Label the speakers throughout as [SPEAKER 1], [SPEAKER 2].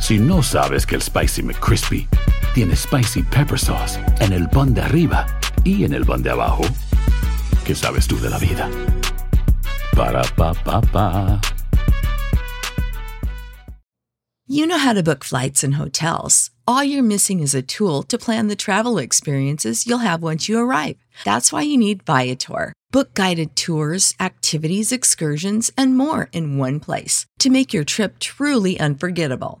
[SPEAKER 1] Si no sabes que el Spicy McCrispy tiene Spicy Pepper Sauce en el pan de arriba y en el pan de abajo, ¿qué sabes tú de la vida? Para, pa, pa, pa.
[SPEAKER 2] You know how to book flights and hotels. All you're missing is a tool to plan the travel experiences you'll have once you arrive. That's why you need Viator. Book guided tours, activities, excursions, and more in one place to make your trip truly unforgettable.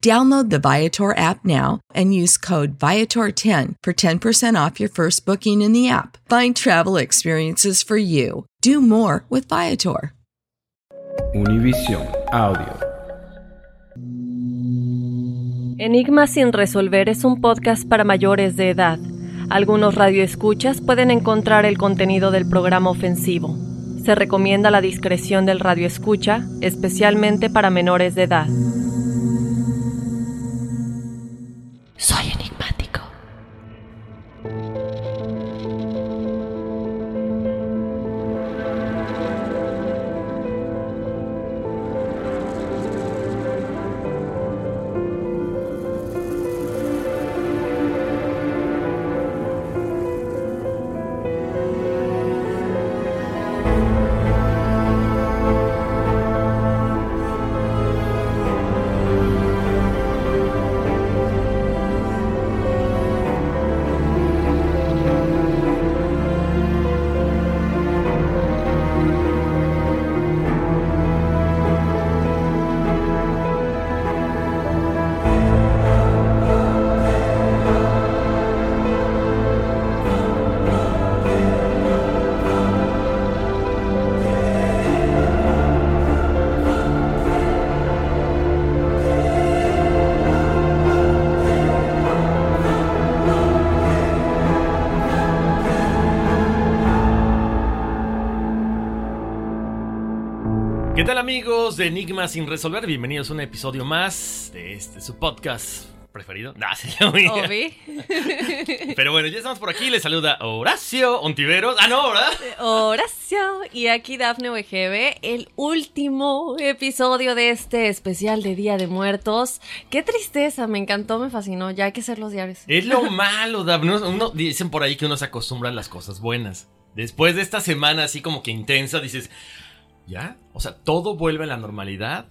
[SPEAKER 2] Download the Viator app now and use code Viator10 for 10% off your first booking in the app. Find travel experiences for you. Do more with Viator.
[SPEAKER 3] Univision Audio.
[SPEAKER 4] Enigma sin resolver es un podcast para mayores de edad. Algunos radioescuchas pueden encontrar el contenido del programa ofensivo. Se recomienda la discreción del radioescucha, especialmente para menores de edad. Soy
[SPEAKER 5] tal amigos de Enigma sin resolver? Bienvenidos a un episodio más de este su podcast preferido. Nah,
[SPEAKER 6] Obi.
[SPEAKER 5] Pero bueno, ya estamos por aquí. Les saluda Horacio Ontiveros. Ah, no, ¿verdad?
[SPEAKER 6] Horacio. Y aquí Dafne Wegebe, el último episodio de este especial de Día de Muertos. Qué tristeza, me encantó, me fascinó. Ya hay que hacer los diarios.
[SPEAKER 5] Es lo malo, Dab. Uno- uno- dicen por ahí que uno se acostumbra a las cosas buenas. Después de esta semana así como que intensa, dices, ¿ya? O sea, todo vuelve a la normalidad.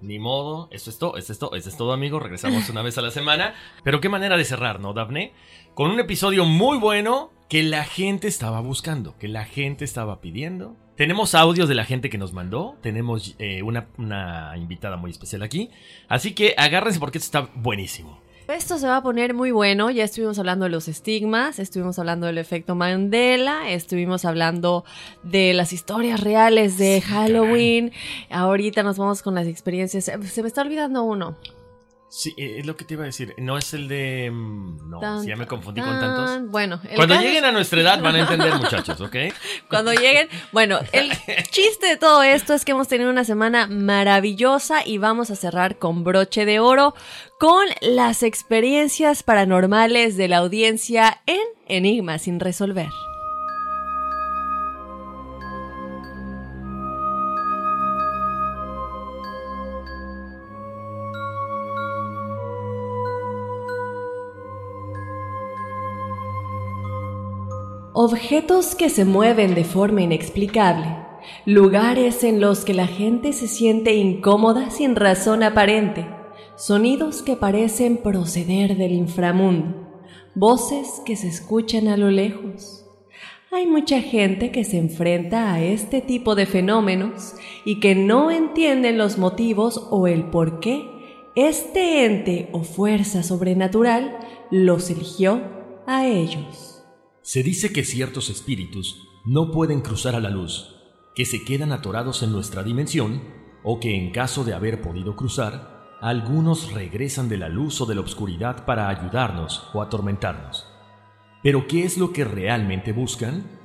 [SPEAKER 5] Ni modo, esto es todo, esto es todo, esto es todo, amigos. Regresamos una vez a la semana. Pero qué manera de cerrar, ¿no, Dafne? Con un episodio muy bueno que la gente estaba buscando, que la gente estaba pidiendo. Tenemos audios de la gente que nos mandó. Tenemos eh, una, una invitada muy especial aquí. Así que agárrense porque esto está buenísimo.
[SPEAKER 6] Esto se va a poner muy bueno. Ya estuvimos hablando de los estigmas, estuvimos hablando del efecto Mandela, estuvimos hablando de las historias reales de Halloween. Ahorita nos vamos con las experiencias. Se me está olvidando uno.
[SPEAKER 5] Sí, eh, es lo que te iba a decir. No es el de. mm, No,
[SPEAKER 6] Tan,
[SPEAKER 5] si ya me confundí
[SPEAKER 6] tan,
[SPEAKER 5] con tantos.
[SPEAKER 6] Bueno, el
[SPEAKER 5] Cuando lleguen a nuestra edad van a entender, muchachos, ¿ok?
[SPEAKER 6] Cuando lleguen. Bueno, el chiste de todo esto es que hemos tenido una semana maravillosa y vamos a cerrar con broche de oro con las experiencias paranormales de la audiencia en Enigmas sin resolver. Objetos que se mueven de forma inexplicable. Lugares en los que la gente se siente incómoda sin razón aparente. Sonidos que parecen proceder del inframundo. Voces que se escuchan a lo lejos. Hay mucha gente que se enfrenta a este tipo de fenómenos y que no entienden los motivos o el por qué este ente o fuerza sobrenatural los eligió a ellos.
[SPEAKER 5] Se dice que ciertos espíritus no pueden cruzar a la luz, que se quedan atorados en nuestra dimensión, o que en caso de haber podido cruzar, algunos regresan de la luz o de la oscuridad para ayudarnos o atormentarnos. Pero ¿qué es lo que realmente buscan?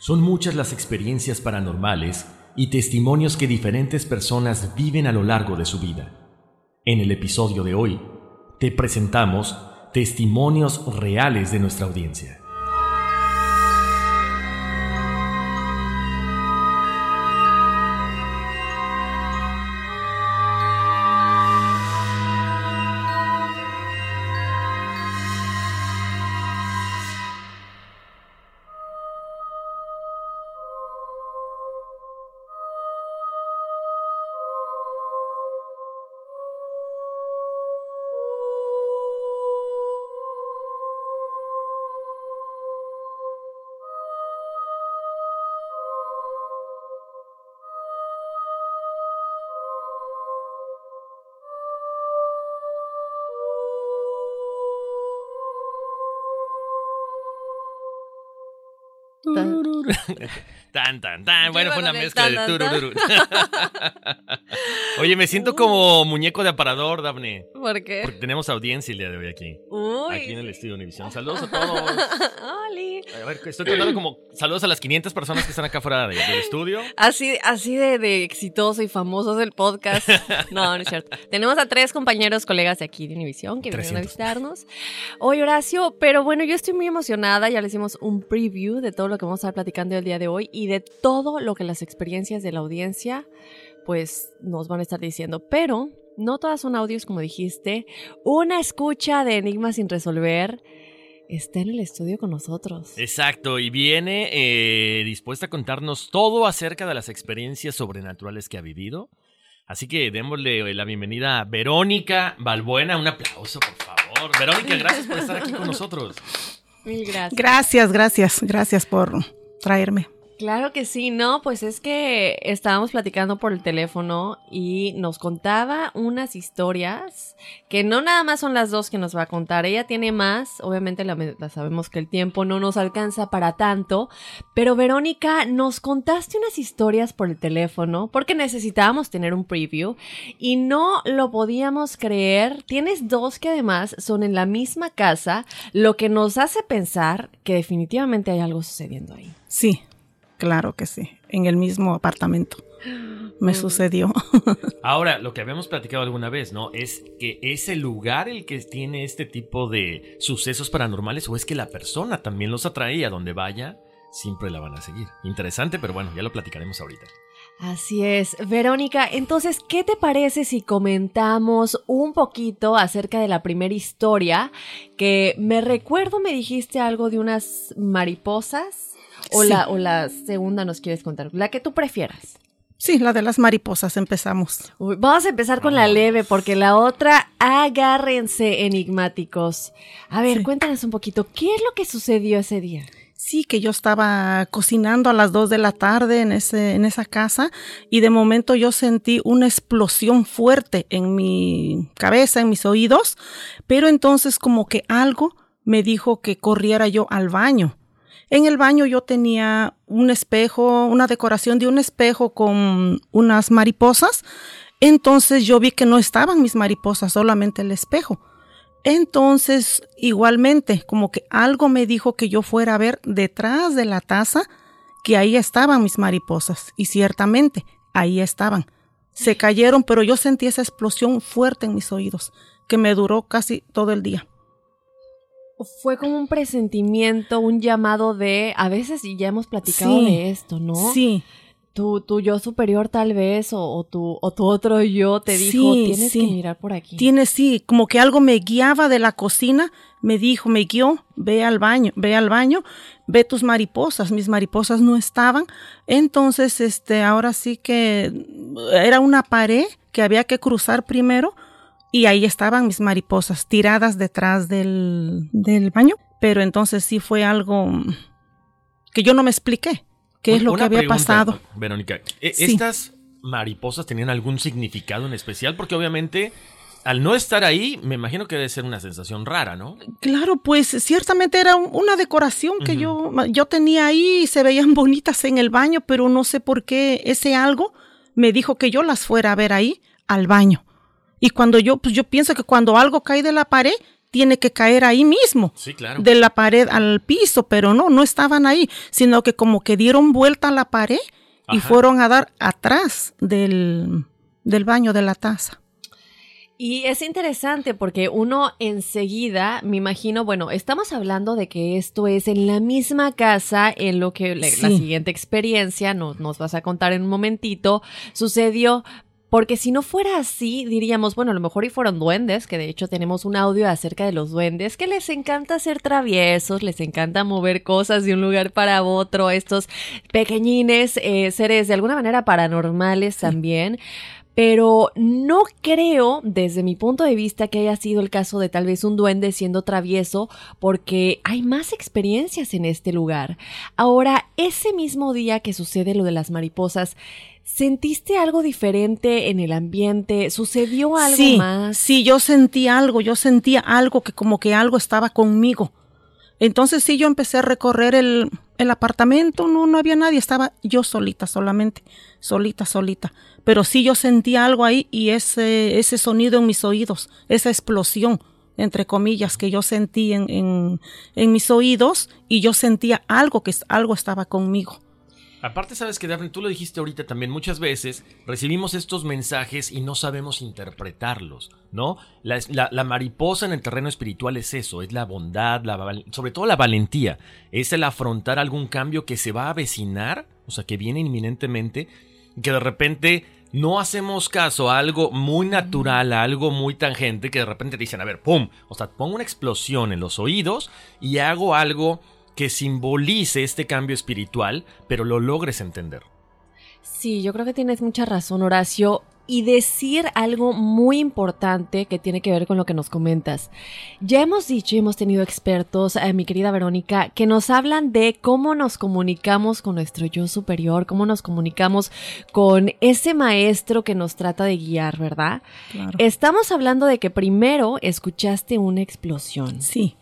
[SPEAKER 5] Son muchas las experiencias paranormales y testimonios que diferentes personas viven a lo largo de su vida. En el episodio de hoy, te presentamos testimonios reales de nuestra audiencia. Tan, tan, tan. Bueno, fue una mezcla de turururu. Oye, me siento como muñeco de aparador, Daphne.
[SPEAKER 6] ¿Por qué?
[SPEAKER 5] Porque tenemos audiencia el día de hoy aquí.
[SPEAKER 6] Uy.
[SPEAKER 5] Aquí en el estudio Univisión. Saludos a todos.
[SPEAKER 6] Oli.
[SPEAKER 5] A ver, estoy contando como saludos a las 500 personas que están acá fuera de- del estudio.
[SPEAKER 6] Así, así de, de exitoso y famoso es el podcast. No, no es cierto. Tenemos a tres compañeros, colegas de aquí de Univisión que vinieron a
[SPEAKER 5] 300.
[SPEAKER 6] visitarnos. Oye, Horacio, pero bueno, yo estoy muy emocionada. Ya le hicimos un preview de todo lo que vamos a estar platicando el día de hoy y de todo lo que las experiencias de la audiencia, pues, nos van a estar diciendo. Pero no todas son audios, como dijiste. Una escucha de Enigmas sin resolver está en el estudio con nosotros.
[SPEAKER 5] Exacto, y viene eh, dispuesta a contarnos todo acerca de las experiencias sobrenaturales que ha vivido. Así que démosle la bienvenida a Verónica Balbuena. Un aplauso, por favor. Verónica, gracias por estar aquí con nosotros.
[SPEAKER 6] Mil gracias.
[SPEAKER 7] Gracias, gracias, gracias por traerme.
[SPEAKER 6] Claro que sí, no, pues es que estábamos platicando por el teléfono y nos contaba unas historias que no nada más son las dos que nos va a contar, ella tiene más, obviamente la, la sabemos que el tiempo no nos alcanza para tanto, pero Verónica, nos contaste unas historias por el teléfono porque necesitábamos tener un preview y no lo podíamos creer, tienes dos que además son en la misma casa, lo que nos hace pensar que definitivamente hay algo sucediendo ahí.
[SPEAKER 7] Sí, claro que sí, en el mismo apartamento. Me sucedió.
[SPEAKER 5] Ahora, lo que habíamos platicado alguna vez, ¿no? Es que es el lugar el que tiene este tipo de sucesos paranormales o es que la persona también los atrae y a donde vaya siempre la van a seguir. Interesante, pero bueno, ya lo platicaremos ahorita.
[SPEAKER 6] Así es. Verónica, entonces, ¿qué te parece si comentamos un poquito acerca de la primera historia? Que me recuerdo me dijiste algo de unas mariposas. O,
[SPEAKER 7] Sí.
[SPEAKER 6] la, o la segunda nos quieres contar. La que tú prefieras.
[SPEAKER 7] Sí, la de las mariposas, empezamos.
[SPEAKER 6] Uy, vamos a empezar con la leve, porque la otra, agárrense enigmáticos. A ver,
[SPEAKER 7] Sí.
[SPEAKER 6] cuéntanos un poquito, ¿qué es lo que sucedió ese día?
[SPEAKER 7] Sí, que yo estaba cocinando a las 2 de la tarde en, ese, en esa casa y de momento yo sentí una explosión fuerte en mi cabeza, en mis oídos, pero entonces como que algo me dijo que corriera yo al baño. En el baño yo tenía un espejo, una decoración de un espejo con unas mariposas. Entonces yo vi que no estaban mis mariposas, solamente el espejo. Entonces, igualmente, como que algo me dijo que yo fuera a ver detrás de la taza que ahí estaban mis mariposas. Y ciertamente, ahí estaban. Se cayeron, pero yo sentí esa explosión fuerte en mis oídos, que me duró casi todo el día.
[SPEAKER 6] Fue como un presentimiento, un llamado de, a veces, y ya hemos platicado de esto, ¿no?
[SPEAKER 7] Sí
[SPEAKER 6] tu, tu yo superior tal vez o, tu, o tu otro yo te dijo, tienes que mirar por aquí.
[SPEAKER 7] Tienes, sí, como que algo me guiaba de la cocina, me dijo, me guió, ve al baño, ve al baño, ve tus mariposas, mis mariposas no estaban. Entonces, este, ahora sí que era una pared que había que cruzar primero y ahí estaban mis mariposas tiradas detrás del, del baño. Pero entonces sí fue algo que yo no me expliqué qué es lo que había pasado.
[SPEAKER 5] Verónica, ¿e-, ¿estas mariposas tenían algún significado en especial? Porque obviamente al no estar ahí, me imagino que debe ser una sensación rara, ¿no?
[SPEAKER 7] Claro, pues ciertamente era una decoración que yo, yo tenía ahí y se veían bonitas en el baño, pero no sé por qué ese algo me dijo que yo las fuera a ver ahí al baño. Y cuando yo, pues yo pienso que cuando algo cae de la pared, tiene que caer ahí mismo, de la pared al piso, pero no, no estaban ahí, sino que como que dieron vuelta a la pared y fueron a dar atrás del, del baño de la taza.
[SPEAKER 6] Y es interesante porque uno enseguida, me imagino, bueno, estamos hablando de que esto es en la misma casa, en lo que la siguiente experiencia, nos, nos vas a contar en un momentito, sucedió, porque si no fuera así, diríamos, bueno, a lo mejor y fueron duendes, que de hecho tenemos un audio acerca de los duendes, que les encanta ser traviesos, les encanta mover cosas de un lugar para otro, estos pequeñines eh, seres de alguna manera paranormales también. Pero no creo, desde mi punto de vista, que haya sido el caso de tal vez un duende siendo travieso, porque hay más experiencias en este lugar. Ahora, ese mismo día que sucede lo de las mariposas, ¿Sentiste algo diferente en el ambiente? ¿Sucedió algo más?
[SPEAKER 7] Sí, yo sentí algo, yo sentía algo que como que algo estaba conmigo. Entonces sí, yo empecé a recorrer el, el apartamento, no, no había nadie, estaba yo solita solamente, solita, solita. Pero sí yo sentía algo ahí y ese, ese sonido en mis oídos, esa explosión, entre comillas, que yo sentí en, en, en mis oídos y yo sentía algo, que algo estaba conmigo.
[SPEAKER 5] Aparte, sabes que Daphne, tú lo dijiste ahorita también, muchas veces recibimos estos mensajes y no sabemos interpretarlos, ¿no? La, mariposa en el terreno espiritual es eso, es la bondad, la, sobre todo la valentía, es el afrontar algún cambio que se va a avecinar, o sea, que viene inminentemente, que de repente no hacemos caso a algo muy natural, a algo muy tangente, que de repente te dicen, a ver, ¡pum! O sea, pongo una explosión en los oídos y hago algo que simbolice este cambio espiritual, pero lo logres entender.
[SPEAKER 6] Sí, yo creo que tienes mucha razón, Horacio. Y decir algo muy importante que tiene que ver con lo que nos comentas. Ya hemos dicho y hemos tenido expertos, eh, mi querida Verónica, que nos hablan de cómo nos comunicamos con nuestro yo superior, cómo nos comunicamos con ese maestro que nos trata de guiar, ¿verdad? Estamos hablando de que primero escuchaste una explosión.
[SPEAKER 7] Sí.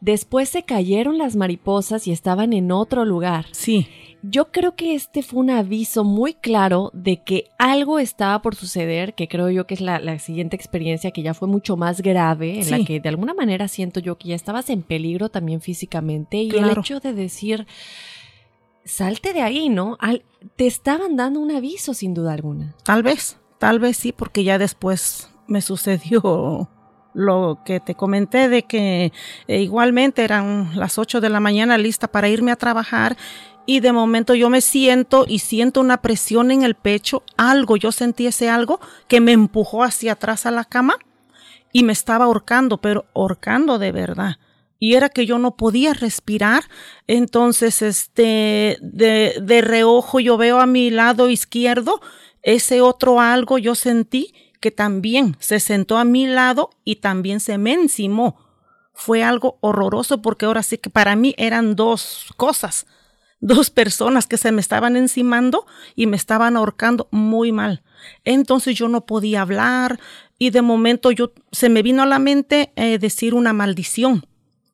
[SPEAKER 6] Después se cayeron las mariposas y estaban en otro lugar.
[SPEAKER 7] Sí.
[SPEAKER 6] Yo creo que este fue un aviso muy claro de que algo estaba por suceder, que creo yo que es la, siguiente experiencia que ya fue mucho más grave, en la que de alguna manera siento yo que ya estabas en peligro también físicamente y el hecho de decir, salte de ahí, ¿no? te estaban dando un aviso sin duda alguna.
[SPEAKER 7] Tal vez, tal vez sí, porque ya después me sucedió lo que te comenté de que eh, igualmente eran las 8 de la mañana lista para irme a trabajar y de momento yo me siento y siento una presión en el pecho, algo, yo sentí ese algo que me empujó hacia atrás a la cama y me estaba ahorcando, pero ahorcando de verdad. Y era que yo no podía respirar. Entonces, este, de, de reojo yo veo a mi lado izquierdo ese otro algo yo sentí que también se sentó a mi lado y también se me encimó. Fue algo horroroso porque ahora sí que para mí eran dos cosas, dos personas que se me estaban encimando y me estaban ahorcando muy mal. Entonces yo no podía hablar y de momento yo se me vino a la mente eh, decir una maldición.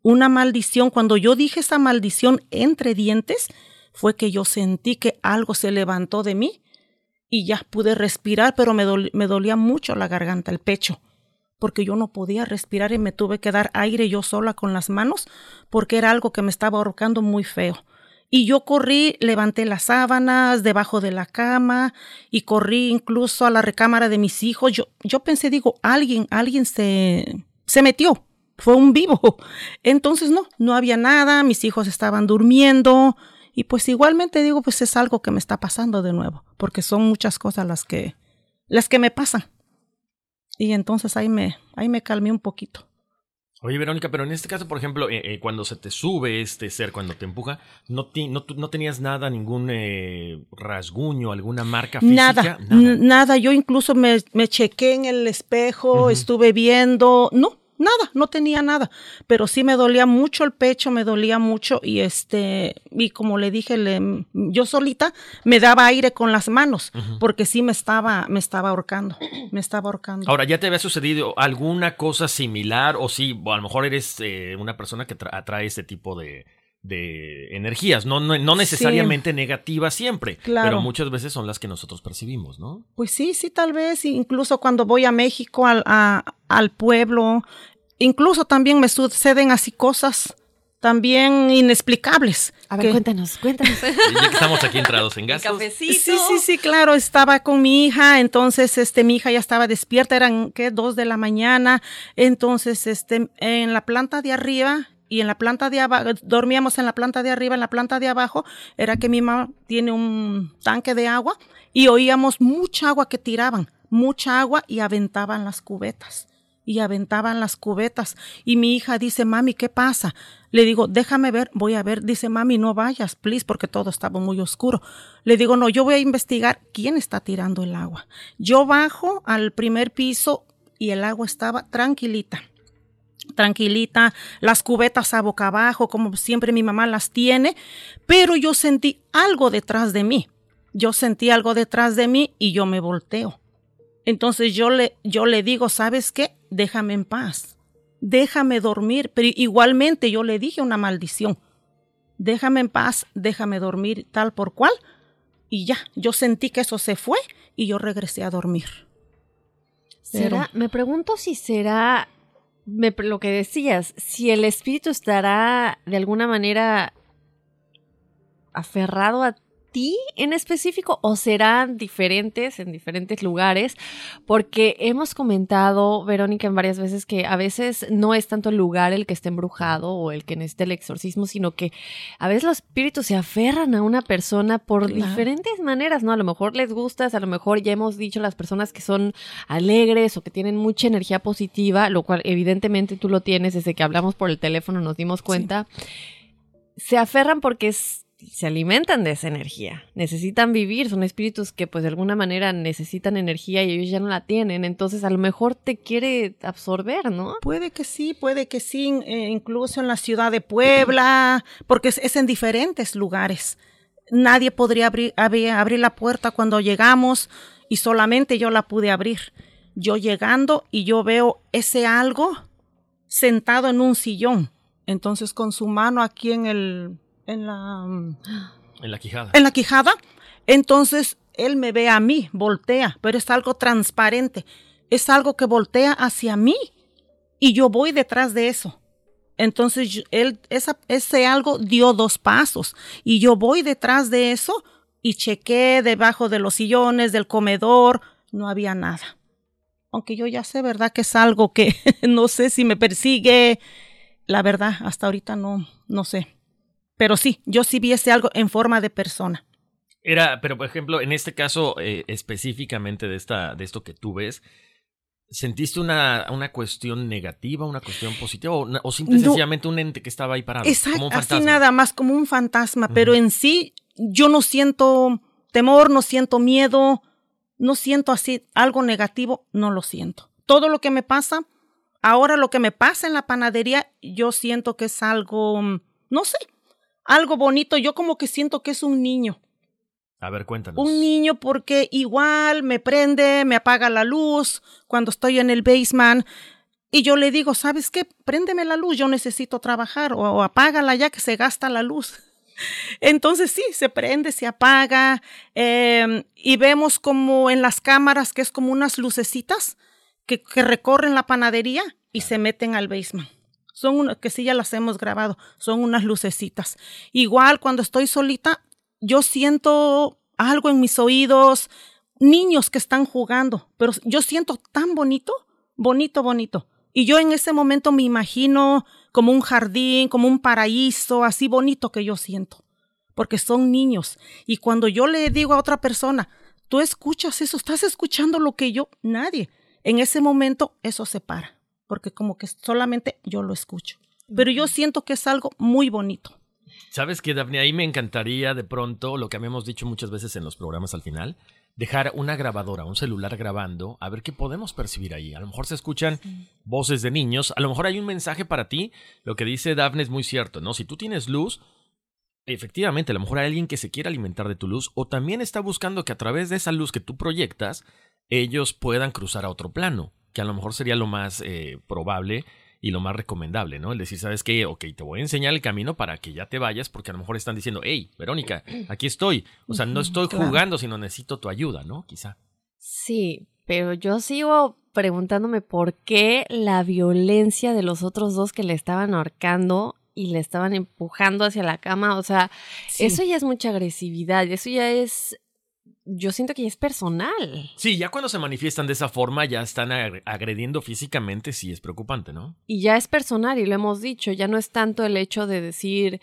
[SPEAKER 7] Una maldición. Cuando yo dije esa maldición entre dientes, fue que yo sentí que algo se levantó de mí y ya pude respirar, pero me, me dolía mucho la garganta, el pecho, porque yo no podía respirar y me tuve que dar aire yo sola con las manos, porque era algo que me estaba ahorcando muy feo. Y yo corrí, levanté las sábanas debajo de la cama y corrí incluso a la recámara de mis hijos. Yo, yo pensé, digo, alguien, alguien se, se metió, fue un vivo. Entonces no, no había nada, mis hijos estaban durmiendo y pues igualmente digo, pues es algo que me está pasando de nuevo, porque son muchas cosas las que, las que me pasan. Y entonces ahí me, ahí me calmé un poquito.
[SPEAKER 5] Oye, Verónica, pero en este caso, por ejemplo, eh, eh, cuando se te sube este ser, cuando te empuja, ¿no, no, no tenías nada, ningún eh, rasguño, alguna marca física?
[SPEAKER 7] Nada, nada. Yo incluso me, me chequé en el espejo, estuve viendo, no, nada, no tenía nada, pero sí me dolía mucho el pecho, me dolía mucho y este, y como le dije, le, yo solita me daba aire con las manos, porque sí me estaba, me estaba ahorcando, me estaba ahorcando.
[SPEAKER 5] Ahora, ¿ya te había sucedido alguna cosa similar o sí, a lo mejor eres eh, una persona que atrae este tipo de, de energías, no, no, necesariamente negativas siempre, pero muchas veces son las que nosotros percibimos, ¿no?
[SPEAKER 7] Pues sí, sí, tal vez, incluso cuando voy a México, al, al pueblo, incluso también me suceden así cosas también inexplicables.
[SPEAKER 6] A ver, cuéntanos, cuéntanos.
[SPEAKER 5] ya que estamos aquí entrados en gastos.
[SPEAKER 7] Sí, sí, sí, claro, estaba con mi hija, entonces este mi hija ya estaba despierta, eran qué dos de la mañana, entonces este en la planta de arriba y en la planta de abajo, dormíamos en la planta de arriba, en la planta de abajo, era que mi mamá tiene un tanque de agua y oíamos mucha agua que tiraban, mucha agua y aventaban las cubetas y aventaban las cubetas. Y mi hija dice, mami, ¿qué pasa? Le digo, déjame ver, voy a ver. Dice, mami, no vayas, please, porque todo estaba muy oscuro. Le digo, no, yo voy a investigar quién está tirando el agua. Yo bajo al primer piso y el agua estaba tranquilita tranquilita, las cubetas a boca abajo, como siempre mi mamá las tiene, pero yo sentí algo detrás de mí. Yo sentí algo detrás de mí y yo me volteo. Entonces yo le, yo le digo, ¿sabes qué? Déjame en paz. Déjame dormir. Pero igualmente yo le dije una maldición. Déjame en paz, déjame dormir tal por cual. Y ya, yo sentí que eso se fue y yo regresé a dormir.
[SPEAKER 6] ¿Será? me pregunto si será lo que decías, si el espíritu estará de alguna manera aferrado a ti en específico o serán diferentes en diferentes lugares? Porque hemos comentado, Verónica, en varias veces que a veces no es tanto el lugar el que esté embrujado o el que necesite el exorcismo, sino que a veces los espíritus se aferran a una persona por diferentes maneras, ¿no? A lo mejor les gustas, a lo mejor ya hemos dicho las personas que son alegres o que tienen mucha energía positiva, lo cual evidentemente tú lo tienes desde que hablamos por el teléfono, nos dimos cuenta. Se aferran porque es se alimentan de esa energía, necesitan vivir, son espíritus que pues de alguna manera necesitan energía y ellos ya no la tienen, entonces a lo mejor te quiere absorber, ¿no?
[SPEAKER 7] Puede que sí, puede que sí, eh, incluso en la ciudad de Puebla, porque es, en diferentes lugares. Nadie podría abrir, abrir la puerta cuando llegamos y solamente yo la pude abrir. Yo llegando y yo veo ese algo sentado en un sillón, entonces con su mano aquí en el en la...
[SPEAKER 5] En la quijada.
[SPEAKER 7] En la quijada. Entonces él me ve a mí, voltea, pero es algo transparente. Es algo que voltea hacia mí y yo voy detrás de eso. Entonces él, esa, ese algo dio dos pasos y yo voy detrás de eso y chequé debajo de los sillones, del comedor, no había nada. Aunque yo ya sé, ¿verdad? Que es algo que no sé si me persigue. La verdad, hasta ahorita no, no sé. Pero sí, yo sí vi ese algo en forma de persona.
[SPEAKER 5] Era, pero por ejemplo, en este caso eh, específicamente de, esta, de esto que tú ves, ¿sentiste una, una cuestión negativa, una cuestión positiva o, o sencillamente un ente que estaba ahí parado?
[SPEAKER 7] Exacto, así nada más como un fantasma, pero en sí yo no siento temor, no siento miedo, no siento así algo negativo, no lo siento. Todo lo que me pasa, ahora lo que me pasa en la panadería, yo siento que es algo, no sé, algo bonito, yo como que siento que es un niño.
[SPEAKER 5] A ver, cuéntanos.
[SPEAKER 7] Un niño porque igual me prende, me apaga la luz cuando estoy en el basement. Y yo le digo, ¿sabes qué? Préndeme la luz, yo necesito trabajar o, apágala ya que se gasta la luz. Entonces sí, se prende, se apaga eh, y vemos como en las cámaras que es como unas lucecitas que, que recorren la panadería y se meten al basement. Son unas que sí ya las hemos grabado, son unas lucecitas. Igual cuando estoy solita, yo siento algo en mis oídos, niños que están jugando, pero yo siento tan bonito, bonito, bonito. Y yo en ese momento me imagino como un jardín, como un paraíso, así bonito que yo siento, porque son niños. Y cuando yo le digo a otra persona, tú escuchas eso, estás escuchando lo que yo, nadie. En ese momento eso se para, porque como que solamente yo lo escucho. Pero yo siento que es algo muy bonito.
[SPEAKER 5] ¿Sabes qué, Daphne? Ahí me encantaría de pronto, lo que habíamos dicho muchas veces en los programas al final, dejar una grabadora, un celular grabando, a ver qué podemos percibir ahí. A lo mejor se escuchan voces de niños, a lo mejor hay un mensaje para ti. Lo que dice Daphne es muy cierto, ¿no? Si tú tienes luz, efectivamente, a lo mejor hay alguien que se quiere alimentar de tu luz o también está buscando que a través de esa luz que tú proyectas, ellos puedan cruzar a otro plano, que a lo mejor sería lo más eh, probable y lo más recomendable, ¿no? El decir, ¿sabes qué? Ok, te voy a enseñar el camino para que ya te vayas, porque a lo mejor están diciendo, hey, Verónica, aquí estoy. O sea, no estoy jugando, sino necesito tu ayuda, ¿no? Quizá.
[SPEAKER 6] Sí, pero yo sigo preguntándome por qué la violencia de los otros dos que le estaban ahorcando y le estaban empujando hacia la cama, o sea,
[SPEAKER 7] Sí.
[SPEAKER 6] eso ya es mucha agresividad, eso ya es yo siento que ya es personal.
[SPEAKER 5] Sí, ya cuando se manifiestan de esa forma, ya están ag- agrediendo físicamente, sí es preocupante, ¿no?
[SPEAKER 6] Y ya es personal, y lo hemos dicho, ya no es tanto el hecho de decir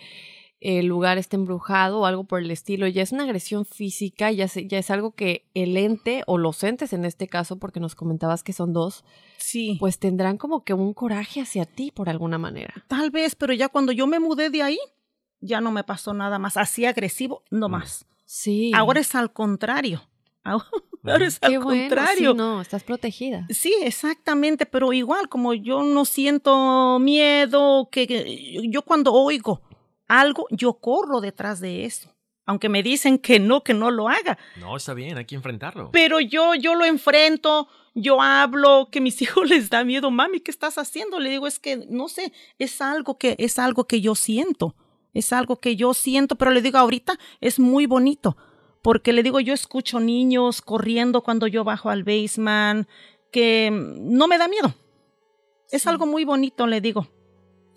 [SPEAKER 6] el lugar está embrujado o algo por el estilo, ya es una agresión física, ya, se- ya es algo que el ente o los entes en este caso, porque nos comentabas que son dos,
[SPEAKER 7] Sí.
[SPEAKER 6] pues tendrán como que un coraje hacia ti por alguna manera.
[SPEAKER 7] Tal vez, pero ya cuando yo me mudé de ahí, ya no me pasó nada más. Así agresivo, no más.
[SPEAKER 6] Sí.
[SPEAKER 7] Ahora es al contrario. Ahora es al
[SPEAKER 6] bueno,
[SPEAKER 7] contrario.
[SPEAKER 6] sí, no, estás protegida.
[SPEAKER 7] Sí, exactamente, pero igual, como yo no siento miedo, que, que yo cuando oigo algo, yo corro detrás de eso. Aunque me dicen que no, que no lo haga.
[SPEAKER 5] No, está bien, hay que enfrentarlo.
[SPEAKER 7] Pero yo, yo lo enfrento, yo hablo, que mis hijos les da miedo, mami, ¿qué estás haciendo? Le digo, es que, no sé, es algo que, es algo que yo siento, es algo que yo siento, pero le digo, ahorita es muy bonito, porque le digo, yo escucho niños corriendo cuando yo bajo al basement, que no me da miedo. Es algo muy bonito, le digo.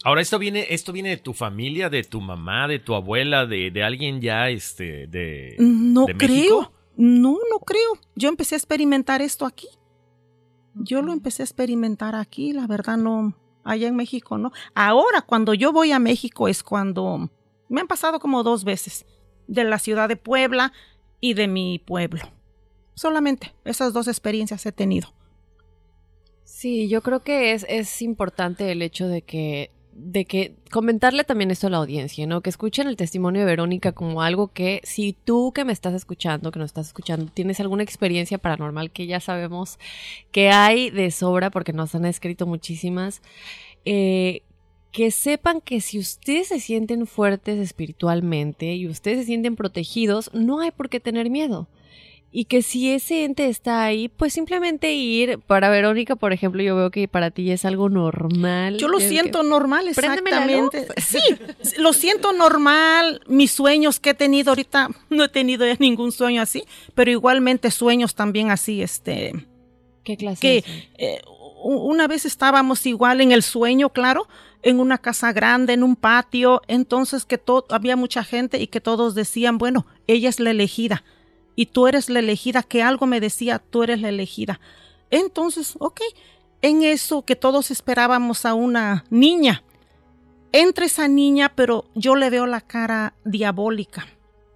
[SPEAKER 5] Ahora, esto viene, esto viene de tu familia, de tu mamá, de tu abuela, de, de alguien ya, este, de.
[SPEAKER 7] No
[SPEAKER 5] de
[SPEAKER 7] creo.
[SPEAKER 5] México?
[SPEAKER 7] No, no creo. Yo empecé a experimentar esto aquí. Yo lo empecé a experimentar aquí, la verdad no, allá en México no. Ahora cuando yo voy a México es cuando me han pasado como dos veces, de la ciudad de Puebla y de mi pueblo. Solamente esas dos experiencias he tenido.
[SPEAKER 6] Sí, yo creo que es, es importante el hecho de que, de que comentarle también esto a la audiencia, ¿no? Que escuchen el testimonio de Verónica como algo que si tú que me estás escuchando, que nos estás escuchando, tienes alguna experiencia paranormal que ya sabemos que hay de sobra porque nos han escrito muchísimas, eh, que sepan que si ustedes se sienten fuertes espiritualmente y ustedes se sienten protegidos, no hay por qué tener miedo. Y que si ese ente está ahí, pues simplemente ir. Para Verónica, por ejemplo, yo veo que para ti es algo normal.
[SPEAKER 7] Yo lo
[SPEAKER 6] Es que-
[SPEAKER 7] siento normal, exactamente. Sí, lo siento normal. Mis sueños que he tenido ahorita, no he tenido ya ningún sueño así, pero igualmente sueños también así, este,
[SPEAKER 6] ¿Qué clase?
[SPEAKER 7] que eh, una vez estábamos igual en el sueño, claro, en una casa grande, en un patio, entonces que todo, había mucha gente y que todos decían, bueno, ella es la elegida y tú eres la elegida, que algo me decía, tú eres la elegida. Entonces, ok, en eso que todos esperábamos a una niña. Entra esa niña, pero yo le veo la cara diabólica,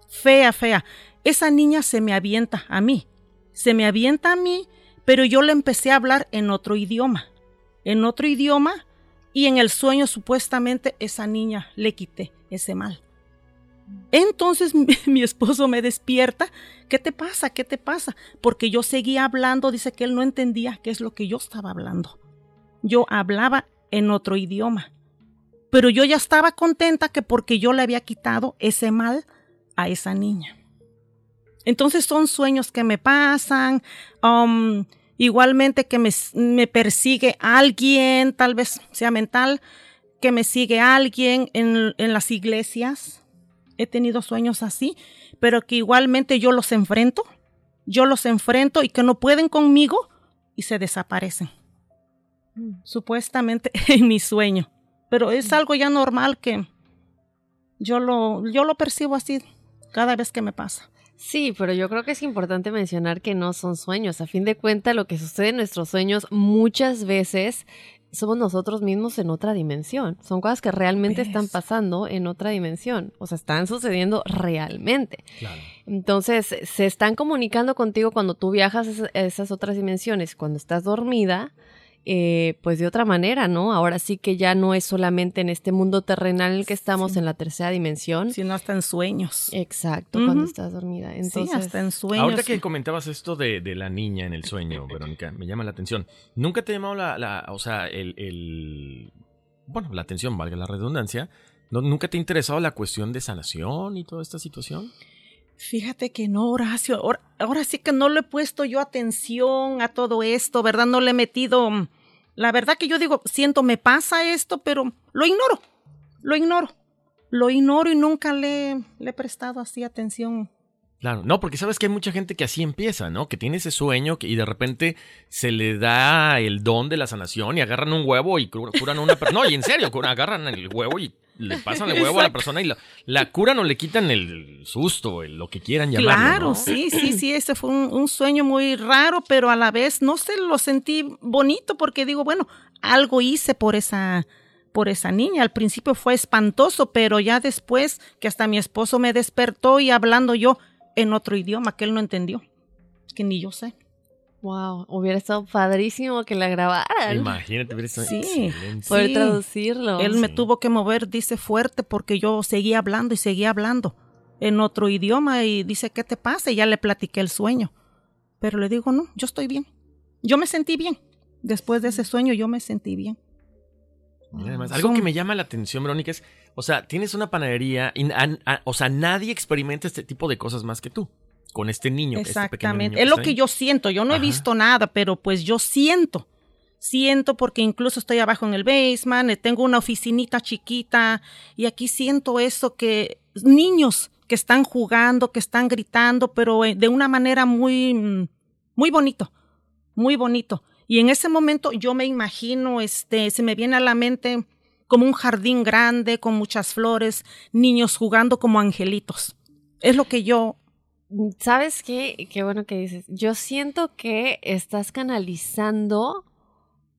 [SPEAKER 7] fea, fea. Esa niña se me avienta a mí, se me avienta a mí, pero yo le empecé a hablar en otro idioma, en otro idioma, y en el sueño supuestamente esa niña le quité ese mal. Entonces mi, esposo me despierta, ¿qué te pasa? ¿Qué te pasa? Porque yo seguía hablando, dice que él no entendía qué es lo que yo estaba hablando. Yo hablaba en otro idioma, pero yo ya estaba contenta que porque yo le había quitado ese mal a esa niña. Entonces son sueños que me pasan, um, igualmente que me, persigue alguien, tal vez sea mental, que me sigue alguien en, en las iglesias. He tenido sueños así, pero que igualmente yo los enfrento, yo los enfrento y que no pueden conmigo y se desaparecen. Mm. Supuestamente en mi sueño. Pero es mm. algo ya normal que yo lo, yo lo percibo así cada vez que me pasa.
[SPEAKER 6] Sí, pero yo creo que es importante mencionar que no son sueños. A fin de cuentas, lo que sucede en nuestros sueños muchas veces somos nosotros mismos en otra dimensión. Son cosas que realmente están pasando en otra dimensión. O sea, están sucediendo realmente. Entonces, se están comunicando contigo cuando tú viajas a esas otras dimensiones. Cuando estás dormida, eh, pues de otra manera, ¿no? Ahora sí que ya no es solamente en este mundo terrenal en el que estamos en la tercera dimensión.
[SPEAKER 7] Sino hasta en sueños.
[SPEAKER 6] Exacto, cuando estás dormida. Entonces,
[SPEAKER 7] sí, hasta en sueños.
[SPEAKER 5] Ahorita que comentabas esto de, la niña en el sueño, Verónica, me llama la atención. ¿Nunca te ha llamado la, o sea, el, bueno, la atención, valga la redundancia, ¿nunca te ha interesado la cuestión de sanación y toda esta situación?
[SPEAKER 7] Fíjate que no, Horacio. Ahora, sí que no le he puesto yo atención a todo esto, ¿verdad? No le he metido. Mm, la verdad que yo digo, siento, me pasa esto, pero lo ignoro. Lo ignoro. Lo ignoro y nunca le, le he prestado así atención
[SPEAKER 5] Claro, no, porque sabes que hay mucha gente que así empieza, ¿no? Que tiene ese sueño y de repente se le da el don de la sanación y agarran un huevo y curan a una persona. No, y en serio, agarran el huevo y le pasan el huevo a la persona y la, la curan o le quitan el susto, lo que quieran llamarlo.
[SPEAKER 7] Claro, sí, sí, sí, ese fue un, sueño muy raro, pero a la vez no sé, lo sentí bonito porque digo, bueno, algo hice por esa por esa niña. Al principio fue espantoso, pero ya después que hasta mi esposo me despertó y hablando yo, en otro idioma que él no entendió, que ni yo sé.
[SPEAKER 6] Wow, hubiera estado padrísimo que la grabaran.
[SPEAKER 5] Imagínate, hubiera estado
[SPEAKER 7] sí,
[SPEAKER 6] poder traducirlo.
[SPEAKER 7] Él me tuvo que mover, dice fuerte, porque yo seguía hablando y seguía hablando en otro idioma y dice, ¿qué te pasa? Y ya le platiqué el sueño. Pero le digo, no, yo estoy bien. Yo me sentí bien. Después de ese sueño yo me sentí bien.
[SPEAKER 5] además, algo que me llama la atención, Verónica, es o sea, tienes una panadería, y o sea, nadie experimenta este tipo de cosas más que tú, con este niño.
[SPEAKER 7] Este Exactamente, es lo que yo siento, yo no he visto nada, pero pues yo siento, siento porque incluso estoy abajo en el basement, eh, tengo una oficinita chiquita y aquí siento eso que niños que están jugando, que están gritando, pero eh, de una manera muy, mm, muy bonito, muy bonito. Y en ese momento yo me imagino, este, se me viene a la mente como un jardín grande con muchas flores, niños jugando como angelitos. Es lo que yo...
[SPEAKER 6] ¿Sabes qué? Qué bueno que dices. Yo siento que estás canalizando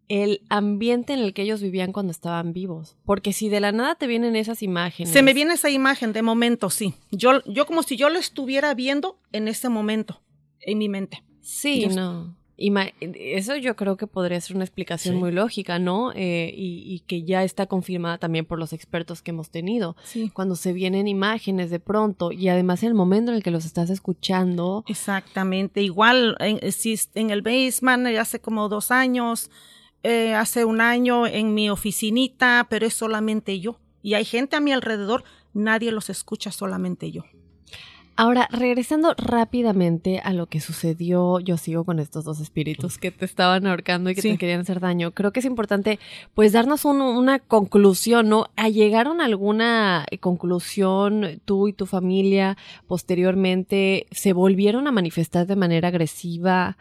[SPEAKER 6] el ambiente en el que ellos vivían cuando estaban vivos. Porque si de la nada te vienen esas imágenes.
[SPEAKER 7] Se me viene esa imagen de momento, sí. Yo, yo como si yo lo estuviera viendo en ese momento, en mi mente.
[SPEAKER 6] Sí, no. Eso yo creo que podría ser una explicación muy lógica, ¿no? Eh, y, que ya está confirmada también por los expertos que hemos tenido.
[SPEAKER 7] Sí.
[SPEAKER 6] Cuando se vienen imágenes de pronto y además en el momento en el que los estás escuchando.
[SPEAKER 7] Exactamente. Igual, en, en el basement hace como dos años, eh, hace un año en mi oficinita, pero es solamente yo. Y hay gente a mi alrededor, nadie los escucha, solamente yo.
[SPEAKER 6] Ahora, regresando rápidamente a lo que sucedió, yo sigo con estos dos espíritus que te estaban ahorcando y que te querían hacer daño. Creo que es importante, pues, darnos una conclusión, ¿no? ¿Llegaron a alguna conclusión tú y tu familia posteriormente? ¿Se volvieron a manifestar de manera agresiva?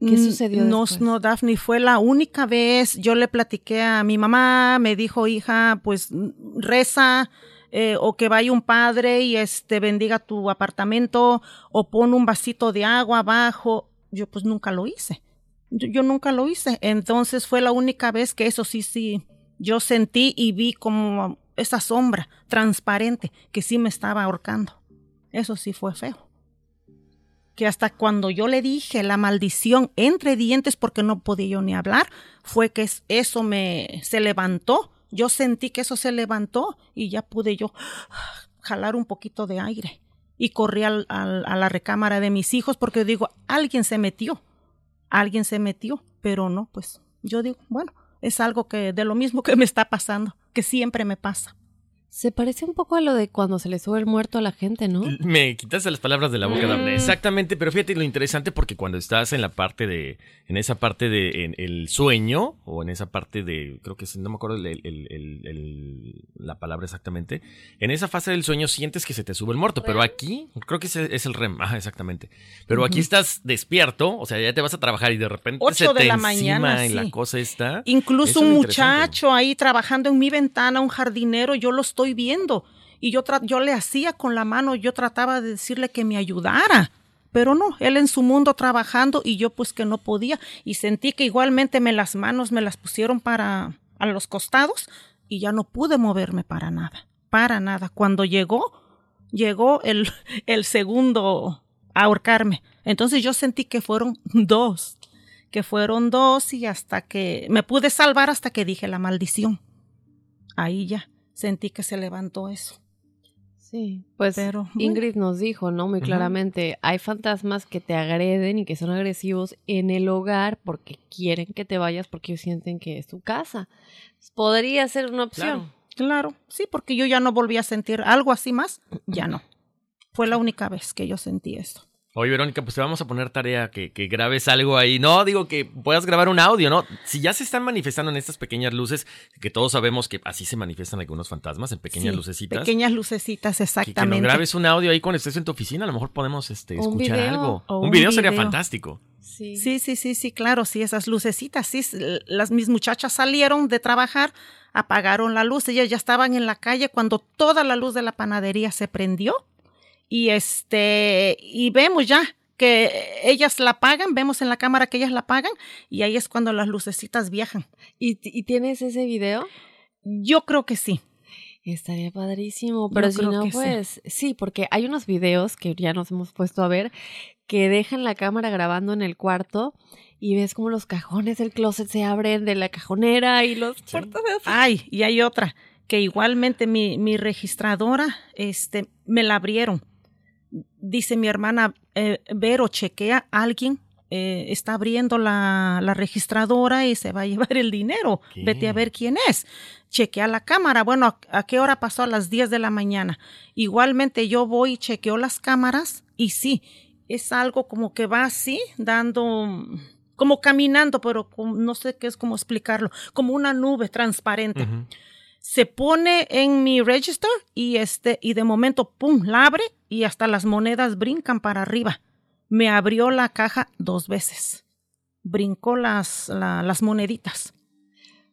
[SPEAKER 6] ¿Qué mm, sucedió?
[SPEAKER 7] No, no, Daphne, fue la única vez. Yo le platiqué a mi mamá, me dijo, hija, pues reza eh, o que vaya un padre y este bendiga tu apartamento o pone un vasito de agua abajo. Yo pues nunca lo hice. Yo, nunca lo hice. Entonces fue la única vez que eso sí, sí, yo sentí y vi como esa sombra transparente que sí me estaba ahorcando. Eso sí fue feo. Que hasta cuando yo le dije la maldición entre dientes porque no podía yo ni hablar, fue que eso me se levantó yo sentí que eso se levantó y ya pude yo jalar un poquito de aire. Y corrí al, a la recámara de mis hijos porque digo, alguien se metió, alguien se metió, pero no, pues yo digo, bueno, es algo que de lo mismo que me está pasando, que siempre me pasa.
[SPEAKER 6] Se parece un poco a lo de cuando se le sube el muerto a la gente, ¿no?
[SPEAKER 5] Me quitaste las palabras de la boca, Daphne. Exactamente, pero fíjate lo interesante porque cuando estás en la parte de, en esa parte de en el sueño, o en esa parte de, creo que es, no me acuerdo el- el- el- el- la palabra exactamente, en esa fase del sueño sientes que se te sube el muerto, pero aquí, creo que es, es el REM, ajá, exactamente. Pero aquí estás despierto, o sea, ya te vas a trabajar y de repente
[SPEAKER 7] Ocho
[SPEAKER 5] se te
[SPEAKER 7] de la
[SPEAKER 5] encima
[SPEAKER 7] mañana,
[SPEAKER 5] y la cosa está.
[SPEAKER 7] Incluso
[SPEAKER 5] Eso es
[SPEAKER 7] un muchacho ahí trabajando en mi ventana, un jardinero, yo lo estoy viendo. Y yo, yo le hacía con la mano, yo trataba de decirle que me ayudara. Pero no, él en su mundo trabajando y yo pues que no podía. Y sentí que igualmente me las manos me las pusieron para a los costados y ya no pude moverme para nada. Para nada. Cuando llegó, llegó el, el segundo ahorcarme. Entonces yo sentí que fueron dos que fueron dos y hasta que me pude salvar hasta que dije la maldición. Ahí ya sentí que se levantó eso.
[SPEAKER 6] Sí, pues
[SPEAKER 7] Pero, bueno.
[SPEAKER 6] Ingrid nos dijo, ¿no? Muy claramente, hay fantasmas que te agreden y que son agresivos en el hogar porque quieren que te vayas porque ellos sienten que es tu casa. Podría ser una opción.
[SPEAKER 7] Claro, sí, porque yo ya no volví a sentir algo así más, ya no. Fue la única vez que yo sentí eso.
[SPEAKER 5] Oye, Verónica, pues te vamos a poner tarea que, que grabes algo ahí. No, digo que puedas grabar un audio, ¿no? Si ya se están manifestando en estas pequeñas luces, que todos sabemos que así se manifiestan algunos fantasmas, en pequeñas
[SPEAKER 7] Sí,
[SPEAKER 5] lucecitas.
[SPEAKER 7] Pequeñas lucecitas,
[SPEAKER 5] que, que nos
[SPEAKER 7] exactamente.
[SPEAKER 5] grabes un audio ahí cuando estés en tu oficina, a lo mejor podemos este, escuchar
[SPEAKER 7] video.
[SPEAKER 5] algo.
[SPEAKER 7] O
[SPEAKER 5] un
[SPEAKER 7] un
[SPEAKER 5] video sería
[SPEAKER 7] video.
[SPEAKER 5] fantástico.
[SPEAKER 6] Sí.
[SPEAKER 7] sí, sí, sí, sí, claro, sí, esas lucecitas, sí, las mis muchachas salieron de trabajar, apagaron la luz, ellas ya estaban en la calle cuando toda la luz de la panadería se prendió y este y vemos ya que ellas la apagan, vemos en la cámara que ellas la apagan y ahí es cuando las lucecitas viajan.
[SPEAKER 6] ¿Y, y tienes ese video?
[SPEAKER 7] Yo creo que sí.
[SPEAKER 6] Estaría padrísimo, pero
[SPEAKER 7] Yo
[SPEAKER 6] si no,
[SPEAKER 7] sí.
[SPEAKER 6] pues sí. porque hay unos videos que ya nos hemos puesto a ver que dejan la cámara grabando en el cuarto y ves como los cajones del closet se abren de la cajonera y los puertas de
[SPEAKER 7] Ay, y hay otra que igualmente mi, mi registradora este me la abrieron. Dice mi hermana eh, Vero, chequea alguien eh, está abriendo la, la registradora y se va a llevar el dinero.
[SPEAKER 8] ¿Qué?
[SPEAKER 7] Vete a ver quién es. Chequea la cámara. Bueno, ¿a, a qué hora pasó? A las 10 de la mañana. Igualmente yo voy y chequeo las cámaras y sí, es algo como que va así, dando, como caminando, pero no sé qué es como explicarlo, como una nube transparente. Se pone en mi register y este, y de momento, pum, la abre y hasta las monedas brincan para arriba. Me abrió la caja dos veces. Brincó las, la- las moneditas.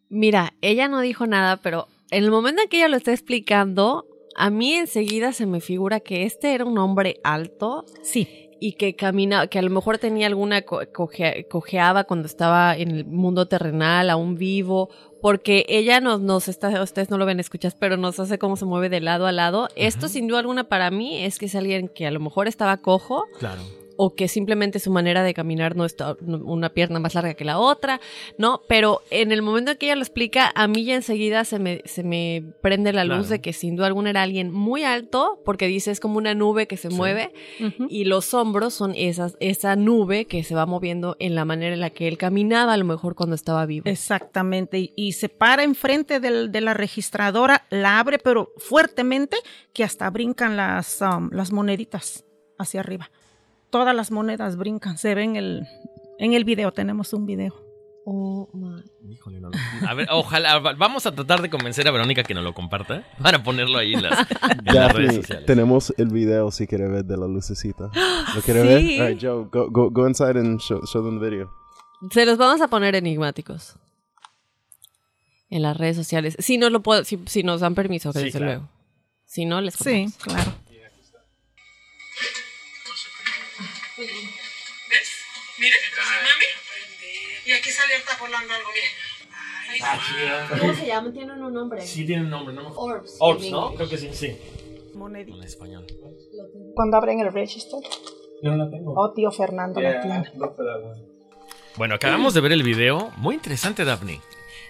[SPEAKER 6] Mira, ella no dijo nada, pero en el momento en que ella lo está explicando, a mí enseguida se me figura que este era un hombre alto.
[SPEAKER 7] Sí.
[SPEAKER 6] Y que caminaba, que a lo mejor tenía alguna co- coje- cojeaba cuando estaba en el mundo terrenal, aún vivo, porque ella nos, nos está, ustedes no lo ven, escuchas, pero nos hace cómo se mueve de lado a lado. Esto sin duda alguna para mí es que es alguien que a lo mejor estaba cojo,
[SPEAKER 5] Claro.
[SPEAKER 6] O que simplemente su manera de caminar no está una pierna más larga que la otra, ¿no? Pero en el momento en que ella lo explica, a mí ya enseguida se me, se me prende la luz
[SPEAKER 5] Claro.
[SPEAKER 6] de que sin duda alguna era alguien muy alto, porque dice es como una nube que se mueve, y los hombros son esas, esa nube que se va moviendo en la manera en la que él caminaba, a lo mejor cuando estaba vivo.
[SPEAKER 7] Exactamente. Y, y se para enfrente del- de la registradora, la abre, pero fuertemente, que hasta brincan las, um, las moneditas hacia arriba. Todas las monedas brincan. Se ven el, en el video, tenemos un video.
[SPEAKER 6] Oh, my.
[SPEAKER 5] Híjole, no lo- A ver, ojalá, va- vamos a tratar de convencer a Verónica que nos lo comparta para ponerlo ahí en las, en las redes sociales.
[SPEAKER 9] tenemos el video si quiere ver de la lucecita. ¿Lo quiere
[SPEAKER 6] Sí.
[SPEAKER 9] ver? All right, Joe, go, go, go inside and show, show them the video.
[SPEAKER 6] Se los vamos a poner enigmáticos. En las redes sociales. Si nos lo puedo, si, si nos dan permiso,
[SPEAKER 7] Sí,
[SPEAKER 6] desde
[SPEAKER 7] claro.
[SPEAKER 6] luego. Si no, les
[SPEAKER 7] Sí,
[SPEAKER 6] contamos.
[SPEAKER 7] claro.
[SPEAKER 8] ¿Ves? Mire, mami. Y aquí sale está volando algo, mire.
[SPEAKER 6] ¿Cómo se llama? Tienen un nombre.
[SPEAKER 5] Sí, tiene un nombre, ¿no?
[SPEAKER 6] Orbs.
[SPEAKER 5] Orbs, ¿no? Creo que sí, sí.
[SPEAKER 7] Monedita.
[SPEAKER 5] En español.
[SPEAKER 7] Cuando abren el register.
[SPEAKER 5] Yo no la tengo.
[SPEAKER 7] Oh, tío Fernando la tiene.
[SPEAKER 5] Bueno, acabamos de ver el video. Muy interesante, Daphne.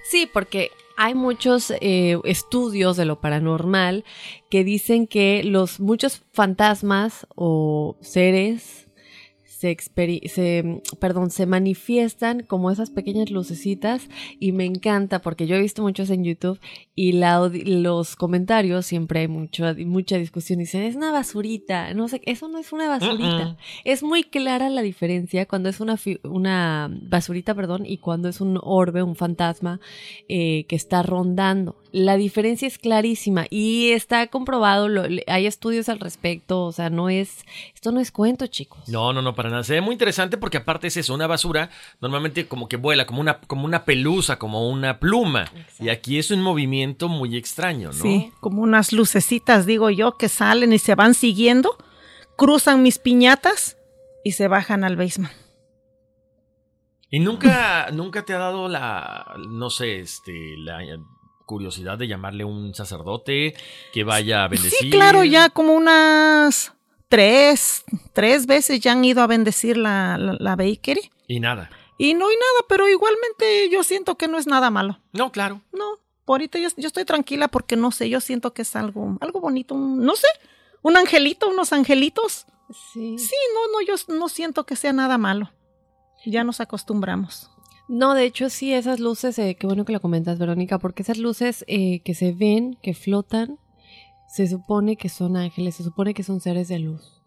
[SPEAKER 6] Sí, porque hay muchos eh, estudios de lo paranormal que dicen que los muchos fantasmas o seres se, se, perdón, se manifiestan como esas pequeñas lucecitas y me encanta porque yo he visto muchos en YouTube y la los comentarios siempre hay mucho, mucha discusión. Dicen, es una basurita. No sé, eso no es una basurita. Es muy clara la diferencia cuando es una, una basurita, perdón, y cuando es un orbe, un fantasma eh, que está rondando. La diferencia es clarísima y está comprobado, lo- hay estudios al respecto, o sea, no es, esto no es cuento, chicos.
[SPEAKER 5] No, no, no, para nada. Se ve muy interesante porque aparte es eso, una basura normalmente como que vuela, como una, como una pelusa, como una pluma. Y aquí es un movimiento muy extraño, ¿no?
[SPEAKER 7] Sí, como unas lucecitas, digo yo, que salen y se van siguiendo, cruzan mis piñatas y se bajan al basement.
[SPEAKER 5] ¿Y nunca, nunca te ha dado la, no sé, este, la curiosidad de llamarle un sacerdote que vaya a bendecir?
[SPEAKER 7] Sí, claro, ya como unas tres, tres veces ya han ido a bendecir la, la, la bakery.
[SPEAKER 5] Y nada.
[SPEAKER 7] Y no hay nada, pero igualmente yo siento que no es nada malo.
[SPEAKER 5] No, claro.
[SPEAKER 7] No, por ahorita yo, yo estoy tranquila porque no sé, yo siento que es algo, algo bonito, un- no sé, un angelito, unos angelitos.
[SPEAKER 6] Sí.
[SPEAKER 7] Sí, no, no, yo no siento que sea nada malo. Ya nos acostumbramos.
[SPEAKER 6] No, de hecho sí, esas luces, eh, qué bueno que lo comentas, Verónica, porque esas luces eh, que se ven, que flotan, se supone que son ángeles, se supone que son seres de luz,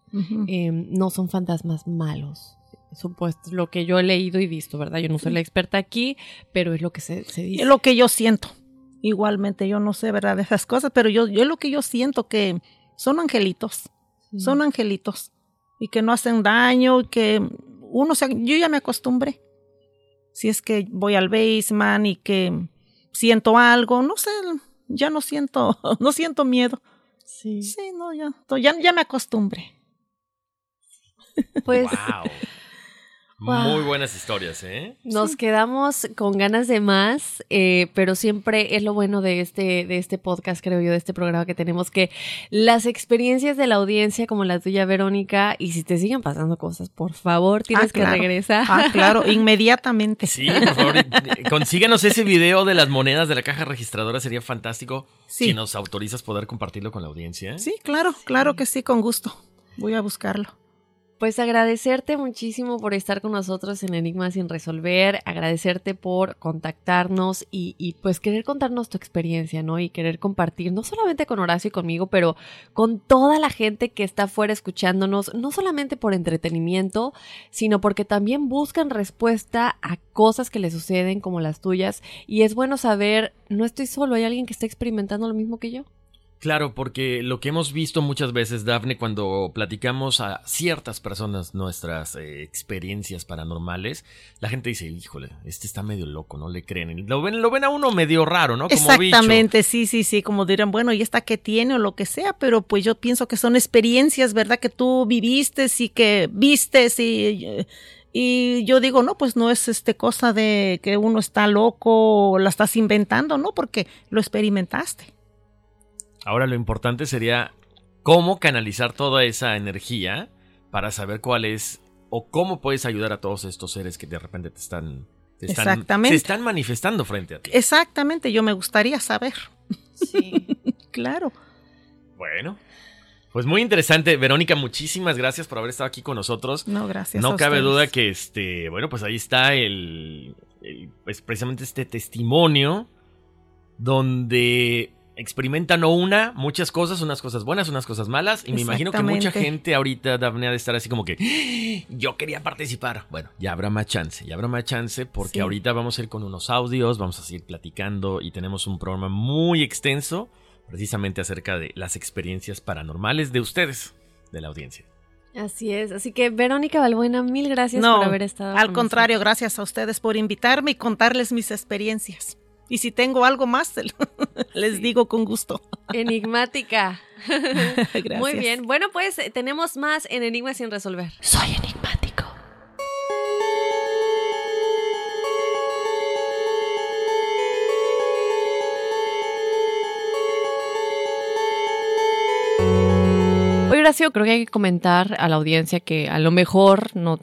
[SPEAKER 6] eh, no son fantasmas malos. Supuesto, lo que yo he leído y visto, ¿verdad? Yo no soy la experta aquí, pero es lo que se, se dice.
[SPEAKER 7] Es lo que yo siento. Igualmente, yo no sé, ¿verdad? De esas cosas, pero yo, yo lo que yo siento que son angelitos.
[SPEAKER 6] Sí.
[SPEAKER 7] Son angelitos. Y que no hacen daño, y que uno se, yo ya me acostumbré. Si es que voy al basement y que siento algo, no sé, ya no siento, no siento miedo.
[SPEAKER 6] Sí.
[SPEAKER 7] Sí, no, ya, ya, ya me acostumbré.
[SPEAKER 6] Pues
[SPEAKER 5] Wow.
[SPEAKER 6] Wow.
[SPEAKER 5] Muy buenas historias, ¿eh?
[SPEAKER 6] Nos quedamos con ganas de más, eh, pero siempre es lo bueno de este, de este podcast, creo yo, de este programa que tenemos, que las experiencias de la audiencia, como la tuya, Verónica, y si te siguen pasando cosas, por favor, tienes
[SPEAKER 7] Ah,
[SPEAKER 6] que regresar.
[SPEAKER 7] Ah, claro, inmediatamente.
[SPEAKER 5] Sí, por favor, eh, consíganos ese video de las monedas de la caja registradora, sería fantástico.
[SPEAKER 7] Sí.
[SPEAKER 5] Si nos autorizas poder compartirlo con la audiencia.
[SPEAKER 7] Sí, claro, claro que sí, con gusto. Voy a buscarlo.
[SPEAKER 6] Pues agradecerte muchísimo por estar con nosotros en Enigma sin resolver, agradecerte por contactarnos y, y, pues querer contarnos tu experiencia, ¿no? Y querer compartir, no solamente con Horacio y conmigo, pero con toda la gente que está afuera escuchándonos, no solamente por entretenimiento, sino porque también buscan respuesta a cosas que les suceden como las tuyas. Y es bueno saber, no estoy solo, hay alguien que está experimentando lo mismo que yo.
[SPEAKER 5] Claro, porque lo que hemos visto muchas veces, Dafne, cuando platicamos a ciertas personas nuestras eh, experiencias paranormales, la gente dice, híjole, este está medio loco, no le creen. Lo ven, lo ven a uno medio raro, ¿no?
[SPEAKER 7] Exactamente, sí, sí, sí, como dirán, bueno, ¿y esta qué tiene o lo que sea? Pero pues yo pienso que son experiencias, ¿verdad? Que tú viviste y que vistes y... Y yo digo, no, pues no es este cosa de que uno está loco o la estás inventando, ¿no? Porque lo experimentaste.
[SPEAKER 5] Ahora lo importante sería cómo canalizar toda esa energía para saber cuál es o cómo puedes ayudar a todos estos seres que de repente te están, te están
[SPEAKER 7] Exactamente.
[SPEAKER 5] se están manifestando frente a ti.
[SPEAKER 7] Exactamente, yo me gustaría saber.
[SPEAKER 6] Sí.
[SPEAKER 7] claro.
[SPEAKER 5] Bueno, pues muy interesante, Verónica, muchísimas gracias por haber estado aquí con nosotros.
[SPEAKER 7] No, gracias.
[SPEAKER 5] No
[SPEAKER 7] a
[SPEAKER 5] cabe
[SPEAKER 7] ustedes.
[SPEAKER 5] duda que este, bueno, pues ahí está el, el- pues precisamente este testimonio donde experimenta no una, muchas cosas, unas cosas buenas, unas cosas malas, y me imagino que mucha gente ahorita, Daphne, ha de estar así como que "¡Ah! yo quería participar. Bueno, ya habrá más chance, ya habrá más chance, porque
[SPEAKER 7] Sí.
[SPEAKER 5] ahorita vamos a ir con unos audios, vamos a seguir platicando y tenemos un programa muy extenso precisamente acerca de las experiencias paranormales de ustedes, de la audiencia.
[SPEAKER 6] Así es. Así que, Verónica Balbuena, mil gracias
[SPEAKER 7] No,
[SPEAKER 6] por haber estado.
[SPEAKER 7] al
[SPEAKER 6] con
[SPEAKER 7] contrario, gracias a ustedes por invitarme y contarles mis experiencias. Y si tengo algo más, les digo con gusto.
[SPEAKER 6] Enigmática.
[SPEAKER 7] Gracias.
[SPEAKER 6] Muy bien. Bueno, pues tenemos más en Enigmas sin resolver.
[SPEAKER 2] Soy enigmático.
[SPEAKER 6] Horacio, creo que hay que comentar a la audiencia que a lo mejor no,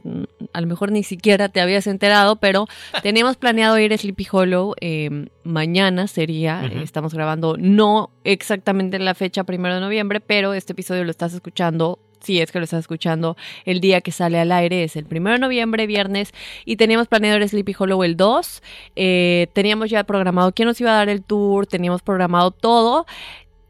[SPEAKER 6] a lo mejor ni siquiera te habías enterado, pero teníamos planeado ir a Sleepy Hollow eh, mañana sería. Eh, estamos grabando no exactamente en la fecha primero de noviembre, pero este episodio lo estás escuchando si es que lo estás escuchando el día que sale al aire, es el 1 de noviembre, viernes, y teníamos planeado el Sleepy Hollow el 2. Eh, teníamos ya programado quién nos iba a dar el tour, teníamos programado todo.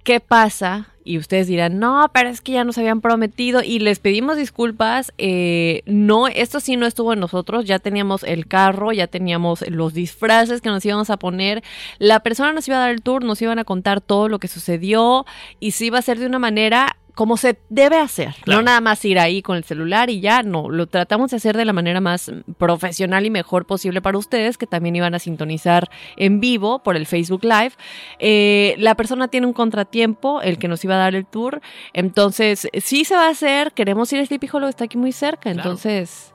[SPEAKER 6] ¿Qué pasa? Y ustedes dirán, no, pero es que ya nos habían prometido y les pedimos disculpas. Eh, no, esto sí no estuvo en nosotros. Ya teníamos el carro, ya teníamos los disfraces que nos íbamos a poner. La persona nos iba a dar el tour, nos iban a contar todo lo que sucedió y se iba a hacer de una manera como se debe hacer. No nada más ir ahí con el celular y ya, no. Lo tratamos de hacer de la manera más profesional y mejor posible para ustedes, que también iban a sintonizar en vivo por el Facebook Live. Eh, la persona tiene un contratiempo, el que nos iba a dar el tour. Entonces, sí se va a hacer. Queremos ir a Sleepy Hollow, está aquí muy cerca. Entonces.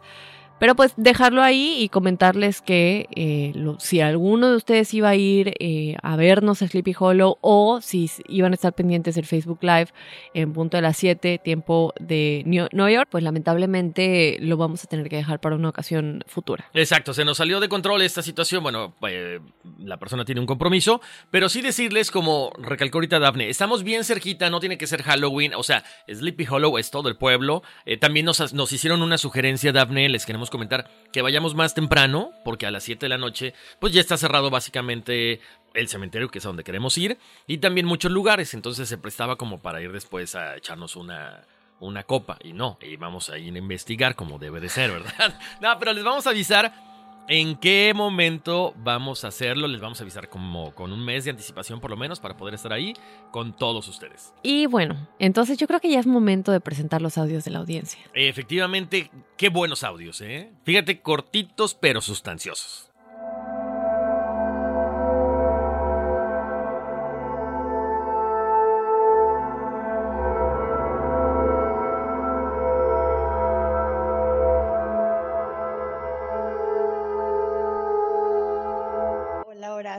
[SPEAKER 6] Pero pues dejarlo ahí y comentarles que eh, si alguno de ustedes iba a ir eh, a vernos a Sleepy Hollow o si iban a estar pendientes del Facebook Live en punto de las 7, tiempo de Nueva York, pues lamentablemente lo vamos a tener que dejar para una ocasión futura.
[SPEAKER 5] Exacto, se nos salió de control esta situación. Bueno, eh, la persona tiene un compromiso, pero sí decirles, como recalcó ahorita Daphne, estamos bien cerquita, no tiene que ser Halloween, o sea, Sleepy Hollow es todo el pueblo. también nos, nos hicieron una sugerencia, Daphne, les queremos comentar que vayamos más temprano, porque a las 7 de la noche, pues ya está cerrado básicamente el cementerio, que es a donde queremos ir, y también muchos lugares, entonces se prestaba como para ir después a echarnos una, una copa, y no, y vamos a ir a investigar como debe de ser, ¿verdad? no, pero les vamos a avisar ¿En qué momento vamos a hacerlo? Les vamos a avisar como con un mes de anticipación por lo menos para poder estar ahí con todos ustedes.
[SPEAKER 6] Y bueno, entonces yo creo que ya es momento de presentar los audios de la audiencia.
[SPEAKER 5] Efectivamente, qué buenos audios, ¿eh? Fíjate, cortitos pero sustanciosos.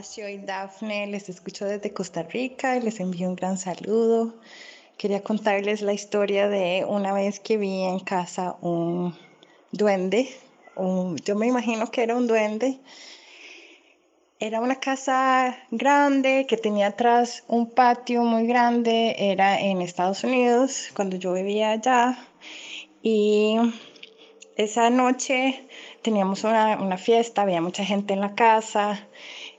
[SPEAKER 10] Soy Dafne, les escucho desde Costa Rica y les envío un gran saludo. Quería contarles la historia de una vez que vi en casa un duende. yo me imagino que era un duende. Era una casa grande que tenía atrás un patio muy grande. Era en Estados Unidos cuando yo vivía allá. Y esa noche teníamos una, una fiesta, había mucha gente en la casa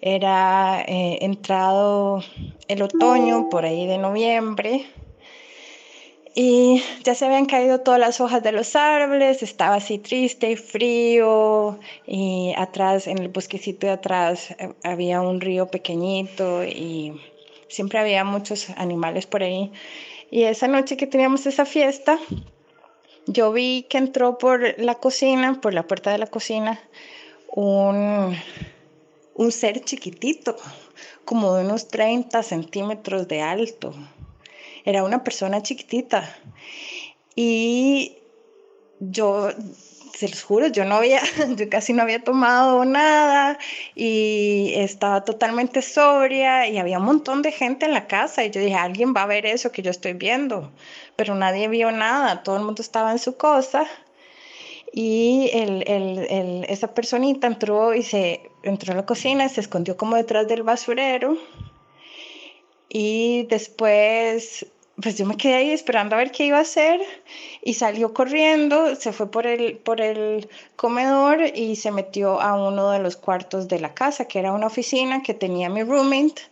[SPEAKER 10] era eh, entrado el otoño, por ahí de noviembre, y ya se habían caído todas las hojas de los árboles, estaba así triste y frío, y atrás, en el bosquecito de atrás, eh, había un río pequeñito y siempre había muchos animales por ahí. Y esa noche que teníamos esa fiesta, yo vi que entró por la cocina, por la puerta de la cocina, un un ser chiquitito, como de unos 30 centímetros de alto. Era una persona chiquitita. Y yo, se los juro, yo no había, yo casi no había tomado nada y estaba totalmente sobria y había un montón de gente en la casa y yo dije, alguien va a ver eso que yo estoy viendo, pero nadie vio nada, todo el mundo estaba en su cosa y el, el, esa personita entró y se entró a la cocina, se escondió como detrás del basurero. Y después pues yo me quedé ahí esperando a ver qué iba a hacer y salió corriendo, se fue por el, por el comedor y se metió a uno de los cuartos de la casa, que era una oficina que tenía mi roommate,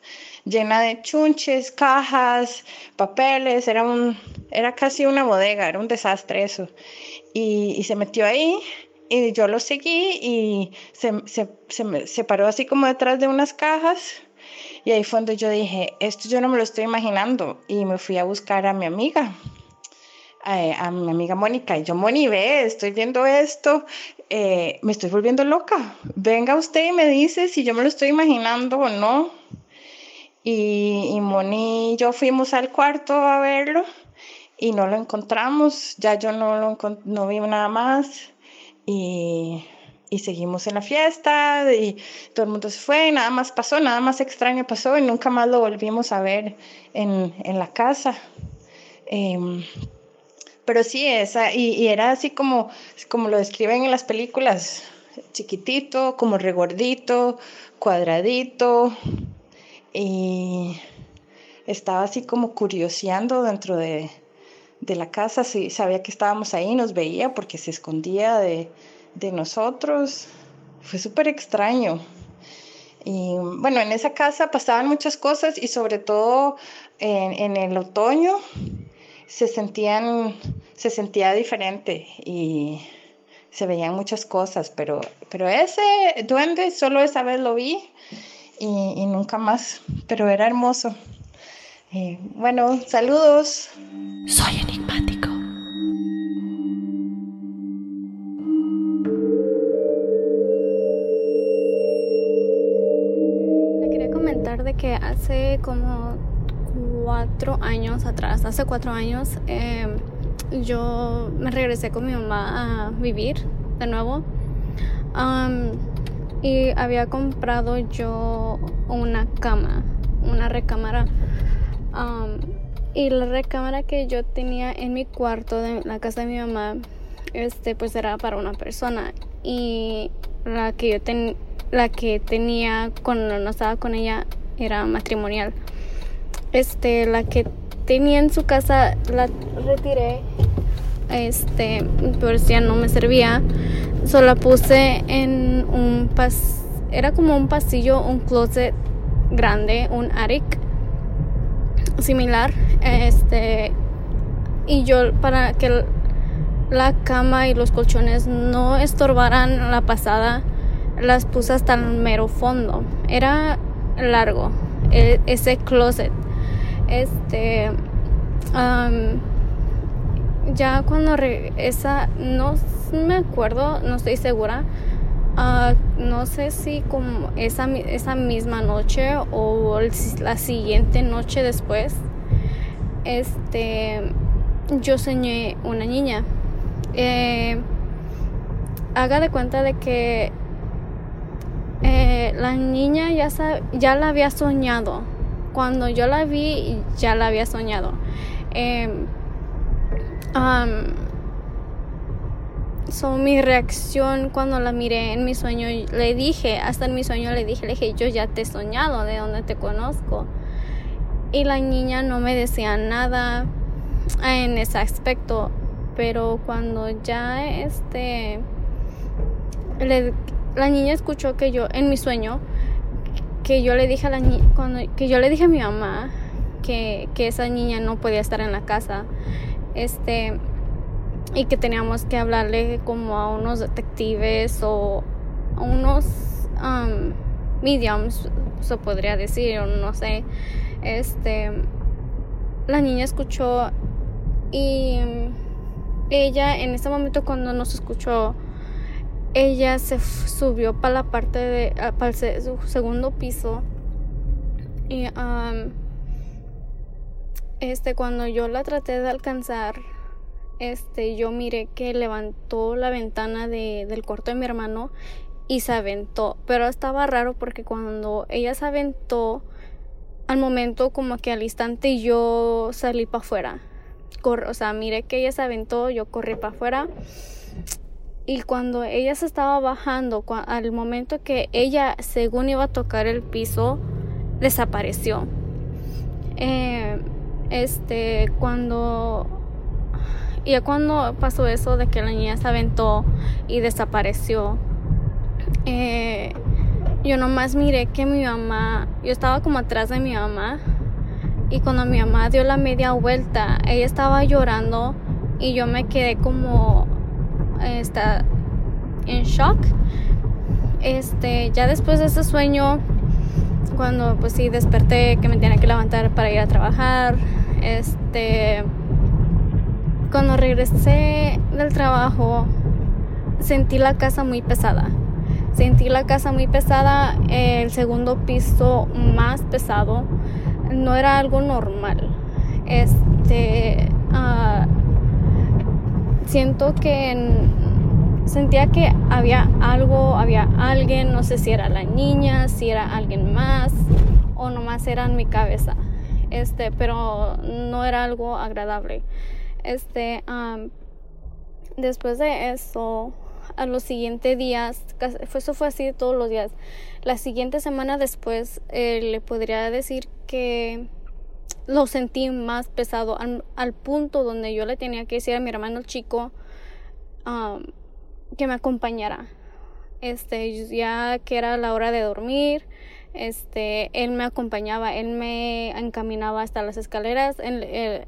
[SPEAKER 10] llena de chunches, cajas, papeles, era, un, era casi una bodega, era un desastre eso y, se metió ahí y yo lo seguí y se, se, se, paró así como detrás de unas cajas y ahí fue donde yo dije, esto yo no me lo estoy imaginando y me fui a buscar a mi amiga, a, mi amiga Mónica y yo, Moni, ve, estoy viendo esto, eh, me estoy volviendo loca, venga usted y me dice si yo me lo estoy imaginando o no. Y, y Moni y yo fuimos al cuarto a verlo y no lo encontramos, ya yo no, lo no vi nada más y, y, seguimos en la fiesta y todo el mundo se fue, nada más pasó, nada más extraño pasó y nunca más lo volvimos a ver en, en la casa. Em, pero sí, esa, y, y, era así como, como lo describen en las películas, chiquitito, como regordito, cuadradito, y estaba así como curioseando dentro de, de la casa, sí, sabía que estábamos ahí, nos veía porque se escondía de, de nosotros. Fue súper extraño. Y bueno, en esa casa pasaban muchas cosas y sobre todo en, en el otoño se sentían, se sentía diferente y se veían muchas cosas, pero, pero ese duende solo esa vez lo vi y nunca más, pero era hermoso. Y bueno, saludos.
[SPEAKER 11] Soy enigmático.
[SPEAKER 12] Le quería comentar de que hace como cuatro años atrás, hace cuatro años, eh, yo me regresé con mi mamá a vivir de nuevo. Um, y había comprado yo una cama, una recámara. Um, y la recámara que yo tenía en mi cuarto de la casa de mi mamá, este, pues era para una persona. Y la que yo ten, la que tenía cuando no estaba con ella era matrimonial. Este, la que tenía en su casa la retiré. Este, pues ya no me servía. Solo puse en un pas era como un pasillo, un closet grande, un attic similar. Este, y yo para que la cama y los colchones no estorbaran la pasada, las puse hasta el mero fondo. Era largo e, ese closet. Este, ya cuando esa, no me acuerdo, no estoy segura. Uh, no sé si como esa, esa misma noche o la siguiente noche después, este, yo soñé una niña. Eh, haga de cuenta de que eh, la niña ya, ya la había soñado. Cuando yo la vi, ya la había soñado. Um, so, mi reacción cuando la miré en mi sueño, le dije, hasta en mi sueño le dije, le dije, yo ya te he soñado, de donde te conozco. Y la niña no me decía nada en ese aspecto, pero cuando ya este, la niña escuchó que yo, en mi sueño, que yo le dije a la que yo le dije a mi mamá que, que esa niña no podía estar en la casa este y que teníamos que hablarle como a unos detectives o a unos um, mediums se podría decir o no sé. Este la niña escuchó y ella en ese momento cuando nos escuchó ella se subió para la parte de para el segundo piso y um, este, cuando yo la traté de alcanzar, este, yo miré que levantó la ventana de, del cuarto de mi hermano y se aventó. Pero estaba raro porque cuando ella se aventó, al momento como que al instante yo salí para afuera. o sea, miré que ella se aventó, yo corrí para afuera. Y cuando ella se estaba bajando, al momento que ella, según iba a tocar el piso, desapareció. Eh, este, cuando ya cuando pasó eso de que la niña se aventó y desapareció, eh, yo nomás miré que mi mamá, yo estaba como atrás de mi mamá y cuando mi mamá dio la media vuelta, ella estaba llorando y yo me quedé como está en shock. Este, ya después de ese sueño, cuando pues sí desperté que me tenía que levantar para ir a trabajar, este, cuando regresé del trabajo, sentí la casa muy pesada. Sentí la casa muy pesada, el segundo piso más pesado. No era algo normal. Este, uh, siento que sentía que había algo, había alguien, no sé si era la niña, si era alguien más o nomás era en mi cabeza este, pero no era algo agradable. Este, después de eso, a los siguientes días, eso fue así todos los días. La siguiente semana después, eh, le podría decir que lo sentí más pesado al, punto donde yo le tenía que decir a mi hermano chico que me acompañara. Este, ya que era la hora de dormir, este, él me acompañaba, él me encaminaba hasta las escaleras, él,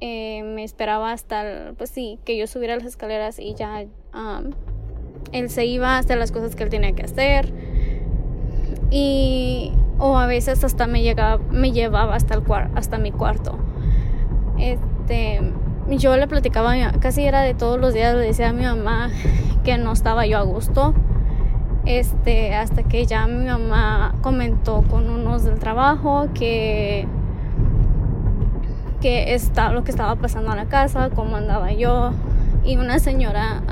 [SPEAKER 12] eh, me esperaba hasta, pues sí, que yo subiera las escaleras y ya um, él se iba a hacer las cosas que él tenía que hacer. Y, o a veces hasta me, llegaba, me llevaba hasta, el hasta mi cuarto. Este, yo le platicaba, casi era de todos los días, le decía a mi mamá que no estaba yo a gusto. Este, hasta que ya mi mamá comentó con unos del trabajo que que está lo que estaba pasando en la casa, cómo andaba yo y una señora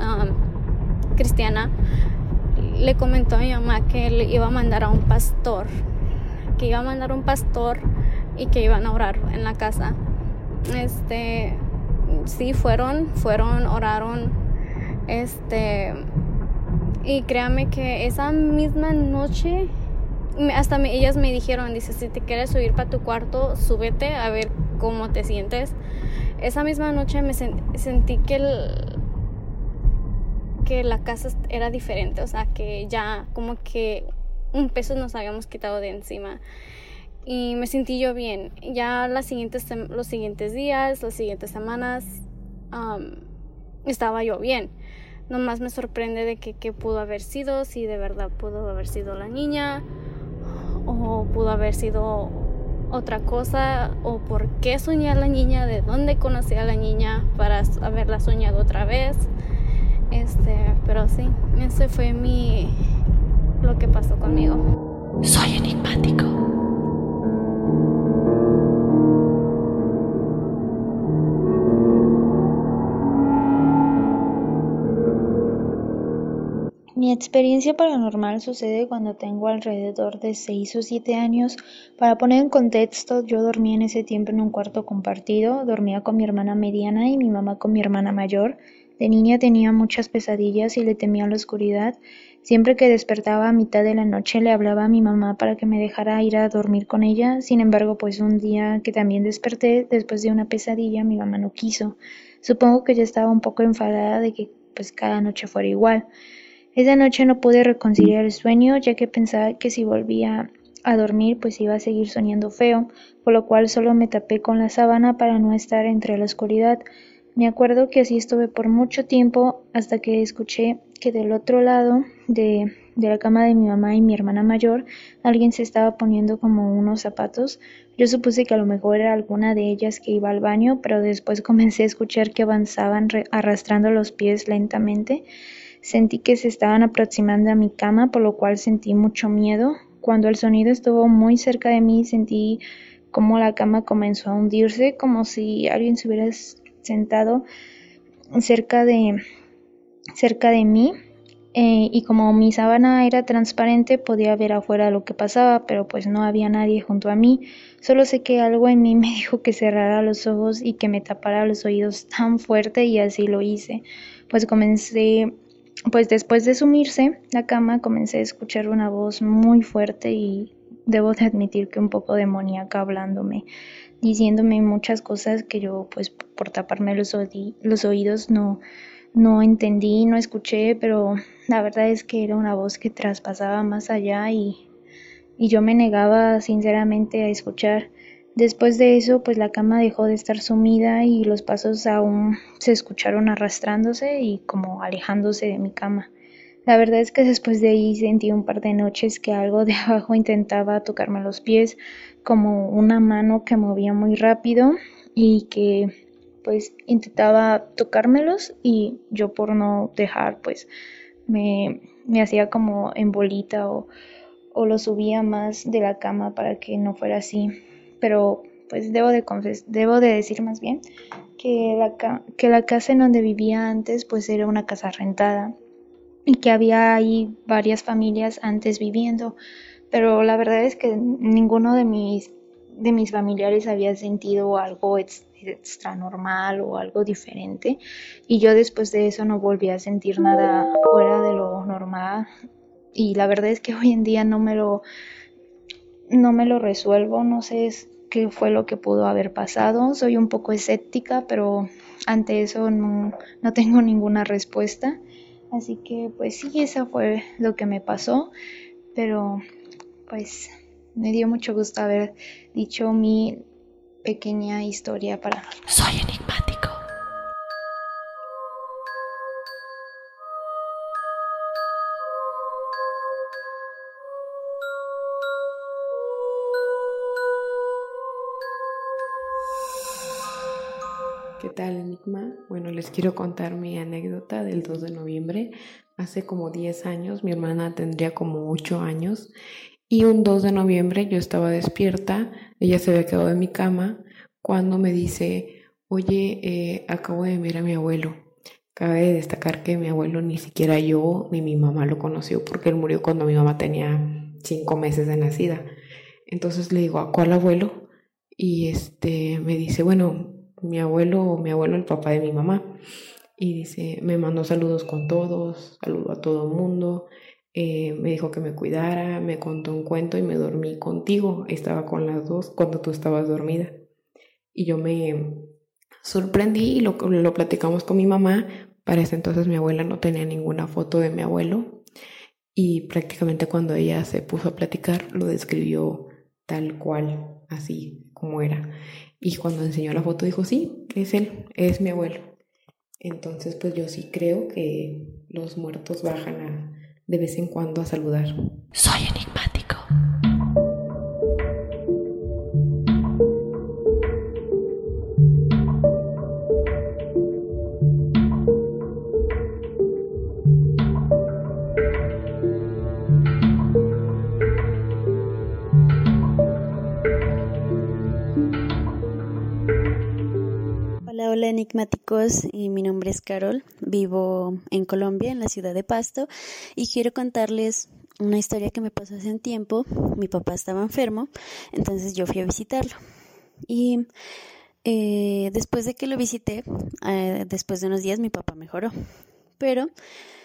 [SPEAKER 12] cristiana le comentó a mi mamá que le iba a mandar a un pastor, que iba a mandar a un pastor y que iban a orar en la casa. Este, sí fueron, fueron, oraron, este, y créame que esa misma noche, hasta ellas me dijeron, dice, si te quieres subir para tu cuarto, súbete a ver cómo te sientes. Esa misma noche me sentí que el, que la casa era diferente, o sea, que ya como que un peso nos habíamos quitado de encima. Y me sentí yo bien. Ya las siguientes, los siguientes días, las siguientes semanas, estaba yo bien. Nomás me sorprende de que qué pudo haber sido, si de verdad pudo haber sido la niña o pudo haber sido otra cosa o por qué soñé a la niña, de dónde conocí a la niña para haberla soñado otra vez. Este, pero sí, ese fue mi lo que pasó conmigo.
[SPEAKER 11] Soy enigmático.
[SPEAKER 13] Mi experiencia paranormal sucede cuando tengo alrededor de 6 o 7 años. Para poner en contexto, yo dormía en ese tiempo en un cuarto compartido, dormía con mi hermana mediana y mi mamá con mi hermana mayor. De niña tenía muchas pesadillas y le temía la oscuridad. Siempre que despertaba a mitad de la noche le hablaba a mi mamá para que me dejara ir a dormir con ella. Sin embargo, pues un día que también desperté después de una pesadilla, mi mamá no quiso. Supongo que ya estaba un poco enfadada de que pues cada noche fuera igual. Esa noche no pude reconciliar el sueño ya que pensaba que si volvía a dormir pues iba a seguir soñando feo, por lo cual solo me tapé con la sábana para no estar entre la oscuridad. Me acuerdo que así estuve por mucho tiempo hasta que escuché que del otro lado de, la cama de mi mamá y mi hermana mayor alguien se estaba poniendo como unos zapatos. Yo supuse que a lo mejor era alguna de ellas que iba al baño, pero después comencé a escuchar que avanzaban arrastrando los pies lentamente. Sentí que se estaban aproximando a mi cama, por lo cual sentí mucho miedo. Cuando el sonido estuvo muy cerca de mí, sentí como la cama comenzó a hundirse, como si alguien se hubiera sentado cerca de, cerca de mí eh, y como mi sábana era transparente podía ver afuera lo que pasaba, pero pues no había nadie junto a mí. Solo sé que algo en mí me dijo que cerrara los ojos y que me tapara los oídos tan fuerte y así lo hice. Pues comencé, pues después de sumirse la cama comencé a escuchar una voz muy fuerte y debo de admitir que un poco demoníaca hablándome diciéndome muchas cosas que yo pues por taparme los, los oídos no, no entendí, no escuché, pero la verdad es que era una voz que traspasaba más allá y, y yo me negaba sinceramente a escuchar. Después de eso, pues la cama dejó de estar sumida y los pasos aún se escucharon arrastrándose y como alejándose de mi cama. La verdad es que después de ahí sentí un par de noches que algo de abajo intentaba tocarme los pies, como una mano que movía muy rápido y que pues intentaba tocármelos y yo por no dejar pues me, hacía como en bolita o, o lo subía más de la cama para que no fuera así. Pero pues debo de, debo de decir más bien que la, que la casa en donde vivía antes pues era una casa rentada y que había ahí varias familias antes viviendo pero la verdad es que ninguno de mis, de mis familiares había sentido algo extra normal o algo diferente y yo después de eso no volví a sentir nada fuera de lo normal y la verdad es que hoy en día no me lo no me lo resuelvo, no sé, qué fue lo que pudo haber pasado. Soy un poco escéptica, pero ante eso no, no tengo ninguna respuesta. Así que pues sí, eso fue lo que me pasó, pero pues me dio mucho gusto haber dicho mi pequeña historia para...
[SPEAKER 11] Soy enigmático.
[SPEAKER 14] Tal, Enigma? Bueno, les quiero contar mi anécdota del 2 de noviembre. Hace como 10 años, mi hermana tendría como 8 años y un 2 de noviembre yo estaba despierta, ella se había quedado en mi cama cuando me dice, oye, eh, acabo de ver a mi abuelo. Cabe de destacar que mi abuelo ni siquiera yo ni mi mamá lo conoció porque él murió cuando mi mamá tenía 5 meses de nacida. Entonces le digo, ¿a cuál abuelo? Y este me dice, bueno, mi abuelo, mi abuelo, el papá de mi mamá. Y dice, me mandó saludos con todos, saludo a todo el mundo, eh, me dijo que me cuidara, me contó un cuento y me dormí contigo. Estaba con las dos cuando tú estabas dormida. Y yo me sorprendí y lo, lo platicamos con mi mamá. Para ese entonces mi abuela no tenía ninguna foto de mi abuelo y prácticamente cuando ella se puso a platicar lo describió tal cual, así como era. Y cuando enseñó la foto dijo, sí, es él, es mi abuelo. Entonces, pues yo sí creo que los muertos bajan a, de vez en cuando a saludar.
[SPEAKER 11] Soy enigmático.
[SPEAKER 15] Enigmáticos, y mi nombre es Carol, vivo en Colombia, en la ciudad de Pasto, y quiero contarles una historia que me pasó hace un tiempo. Mi papá estaba enfermo, entonces yo fui a visitarlo. Y eh, después de que lo visité, eh, después de unos días mi papá mejoró, pero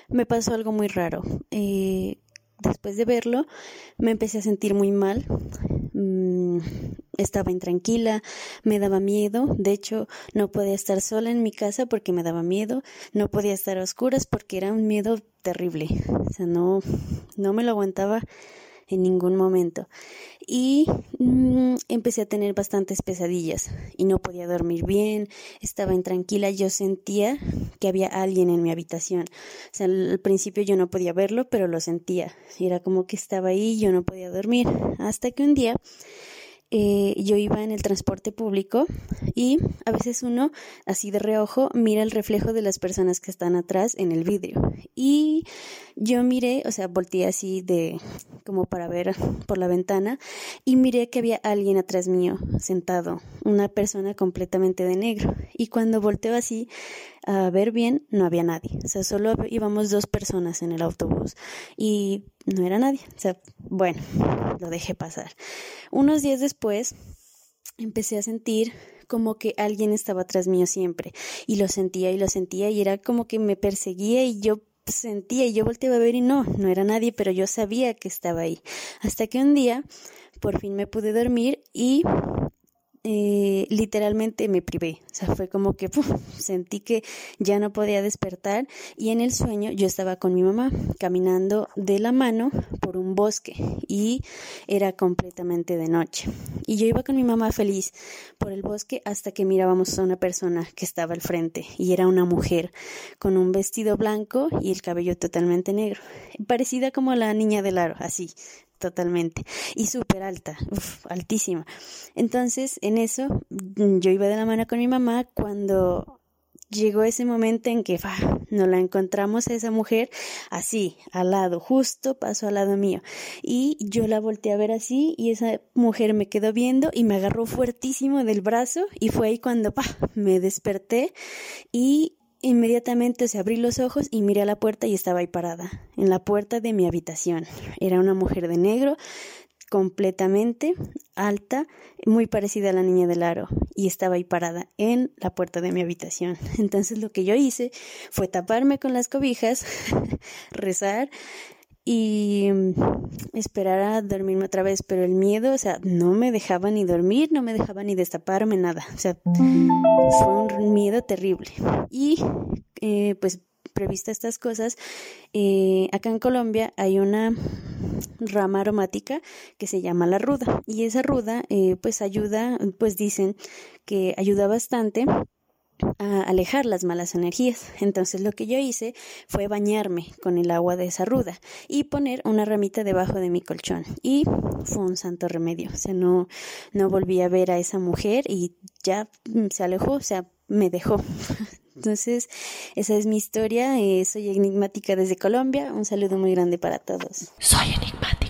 [SPEAKER 15] me pasó algo muy raro. Eh, después de verlo, me empecé a sentir muy mal. Mm, estaba intranquila, me daba miedo, de hecho no podía estar sola en mi casa porque me daba miedo, no podía estar a oscuras porque era un miedo terrible, o sea, no, no me lo aguantaba en ningún momento. Y mm, empecé a tener bastantes pesadillas y no podía dormir bien, estaba intranquila, yo sentía que había alguien en mi habitación. O sea, al principio yo no podía verlo, pero lo sentía. Era como que estaba ahí, yo no podía dormir. Hasta que un día eh, yo iba en el transporte público y a veces uno, así de reojo, mira el reflejo de las personas que están atrás en el vidrio. Y yo miré, o sea, volteé así de como para ver por la ventana y miré que había alguien atrás mío sentado, una persona completamente de negro. Y cuando volteo así a ver bien, no había nadie. O sea, solo íbamos dos personas en el autobús y no era nadie. O sea, bueno, lo dejé pasar. Unos días después empecé a sentir como que alguien estaba atrás mío siempre y lo sentía y lo sentía y era como que me perseguía y yo sentía y yo volteaba a ver y no, no era nadie, pero yo sabía que estaba ahí. Hasta que un día por fin me pude dormir y eh, literalmente me privé. O sea, fue como que sentí que ya no podía despertar y en el sueño yo estaba con mi mamá caminando de la mano por un bosque y era completamente de noche. Y yo iba con mi mamá feliz por el bosque hasta que mirábamos a una persona que estaba al frente y era una mujer con un vestido blanco y el cabello totalmente negro, parecida como la niña del aro, así, totalmente. Y súper alta, altísima. Entonces, en eso, mm, yo iba de la mano con mi mamá cuando llegó ese momento en que nos la encontramos a esa mujer así, al lado, justo pasó al lado mío. Y yo la volteé a ver así y esa mujer me quedó viendo y me agarró fuertísimo del brazo y fue ahí cuando me desperté y Inmediatamente se abrí los ojos y miré a la puerta y estaba ahí parada, en la puerta de mi habitación. Era una mujer de negro, completamente alta, muy parecida a la niña del aro, y estaba ahí parada en la puerta de mi habitación. Entonces lo que yo hice fue taparme con las cobijas, rezar y mm, esperar a dormirme otra vez, pero el miedo, o sea, no me dejaba ni dormir, no me dejaba ni destaparme, nada, o sea, fue un miedo terrible. Y eh, pues prevista estas cosas, eh, acá en Colombia hay una rama aromática que se llama la ruda y esa ruda eh, pues ayuda, pues dicen que ayuda bastante a alejar las malas energías. Entonces lo que yo hice fue bañarme con el agua de esa ruda y poner una ramita debajo de mi colchón. Y fue un santo remedio. O sea, no, no volví a ver a esa mujer y ya se alejó, o sea, me dejó. Entonces, esa es mi historia. Eh, soy enigmática desde Colombia. Un saludo muy grande para todos.
[SPEAKER 11] Soy enigmático.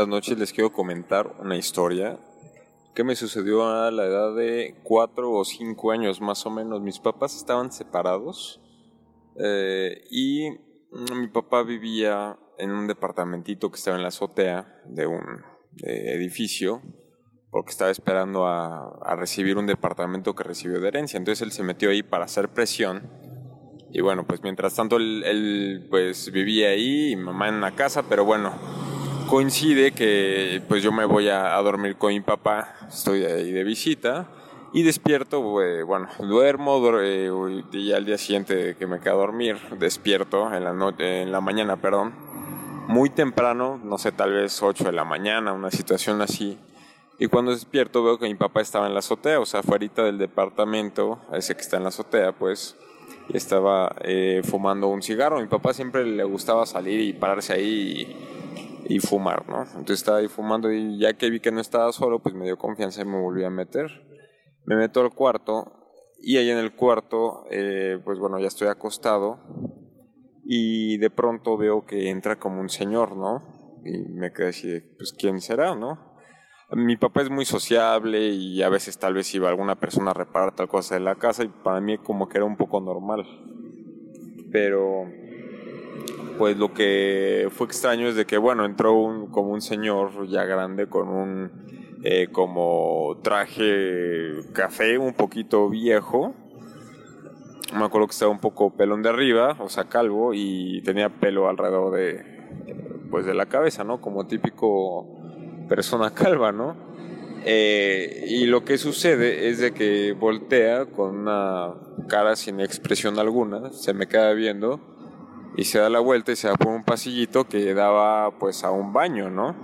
[SPEAKER 16] Buenas noches, les quiero comentar una historia que me sucedió a la edad de 4 o 5 años más o menos. Mis papás estaban separados eh, y mi papá vivía en un departamentito que estaba en la azotea de un edificio porque estaba esperando a, recibir un departamento que recibió de herencia. Entonces él se metió ahí para hacer presión. Y bueno, pues mientras tanto él, él pues vivía ahí y mamá en la casa, pero bueno, coincide que pues yo me voy a, dormir con mi papá, estoy ahí de visita y despierto, bueno, duermo eh, y al día siguiente que me quedo dormir, despierto en la, noche, en la mañana, perdón, muy temprano, no sé, tal vez 8 de la mañana, una situación así. Y cuando despierto veo que mi papá estaba en la azotea, o sea, afuera del departamento, ese que está en la azotea, pues, y estaba eh, fumando un cigarro. Mi papá siempre le gustaba salir y pararse ahí y, y, fumar, ¿no? Entonces estaba ahí fumando y ya que vi que no estaba solo, pues me dio confianza y me volví a meter me meto al cuarto y ahí en el cuarto, eh, pues bueno, ya estoy acostado y de pronto veo que entra como un señor, ¿no? Y me quedé así, pues ¿quién será, no? Mi papá es muy sociable y a veces tal vez iba alguna persona a reparar tal cosa de la casa y para mí como que era un poco normal. Pero pues lo que fue extraño es de que bueno, entró un, como un señor ya grande con un eh, como traje café un poquito viejo. Me acuerdo que estaba un poco pelón de arriba, o sea, calvo, y tenía pelo alrededor de, pues, de la cabeza, ¿no? Como típico persona calva, ¿no? Eh, y lo que sucede es de que voltea con una cara sin expresión alguna, se me queda viendo y se da la vuelta y se va por un pasillito que daba pues a un baño, ¿no?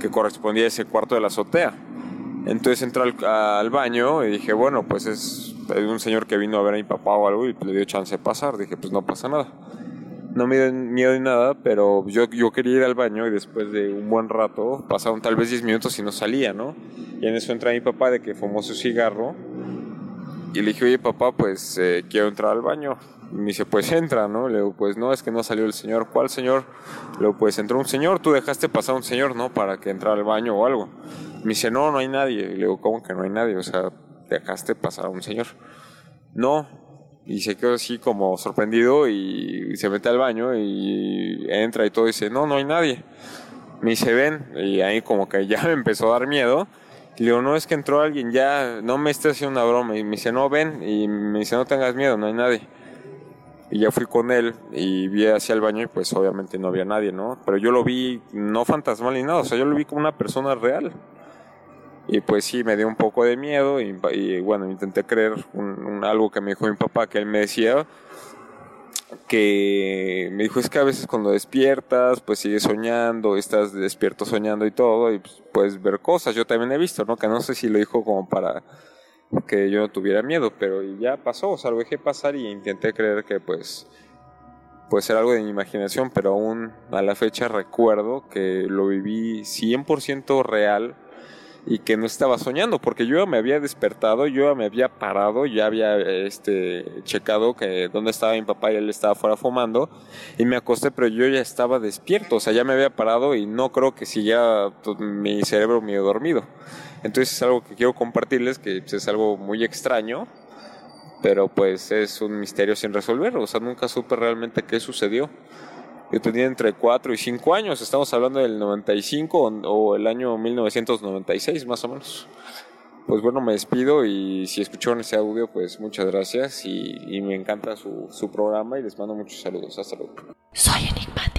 [SPEAKER 16] que correspondía a ese cuarto de la azotea. Entonces entré al, baño y dije, bueno, pues es, un señor que vino a ver a mi papá o algo y le dio chance de pasar. Dije, pues no pasa nada. No me dio miedo ni nada, pero yo, yo quería ir al baño y después de un buen rato, pasaron tal vez 10 minutos y no salía, ¿no? Y en eso entra mi papá de que fumó su cigarro y le dije, oye papá, pues eh, quiero entrar al baño. Me dice, pues entra, ¿no? Le digo, pues no, es que no salió el señor. ¿Cuál señor? Le digo, pues entró un señor, tú dejaste pasar un señor, ¿no? Para que entrara al baño o algo. Me dice, no, no hay nadie. le digo, ¿cómo que no hay nadie? O sea, dejaste pasar a un señor. No. Y se quedó así como sorprendido y se mete al baño y entra y todo y dice, no, no hay nadie. Me dice, ven. Y ahí como que ya me empezó a dar miedo. Y le digo, no, es que entró alguien, ya, no me estés haciendo una broma. Y me dice, no, ven. Y me dice, no tengas miedo, no hay nadie. Y ya fui con él y vi hacia el baño y pues obviamente no había nadie, ¿no? Pero yo lo vi no fantasmal ni nada, o sea, yo lo vi como una persona real. Y pues sí, me dio un poco de miedo y, bueno, intenté creer un, algo que me dijo mi papá, que él me decía, que me dijo es que a veces cuando despiertas, pues sigues soñando, estás despierto soñando y todo, y pues, puedes ver cosas. Yo también he visto, ¿no? Que no sé si lo dijo como para que yo no tuviera miedo, pero ya pasó, o sea, lo dejé pasar y intenté creer que pues puede ser algo de mi imaginación, pero aún a la fecha recuerdo que lo viví 100% real y que no estaba soñando, porque yo me había despertado, yo me había parado, ya había este checado que dónde estaba mi papá y él estaba fuera fumando y me acosté, pero yo ya estaba despierto, o sea, ya me había parado y no creo que siguiera mi cerebro medio dormido. Entonces es algo que quiero compartirles, que pues, es algo muy extraño, pero pues es un misterio sin resolver, o sea, nunca supe realmente qué sucedió. Yo tenía entre 4 y 5 años, estamos hablando del 95 o, el año 1996 más o menos. Pues bueno, me despido y si escucharon ese audio, pues muchas gracias y, y me encanta su, su programa y les mando muchos saludos. Hasta luego.
[SPEAKER 11] Soy enigmático.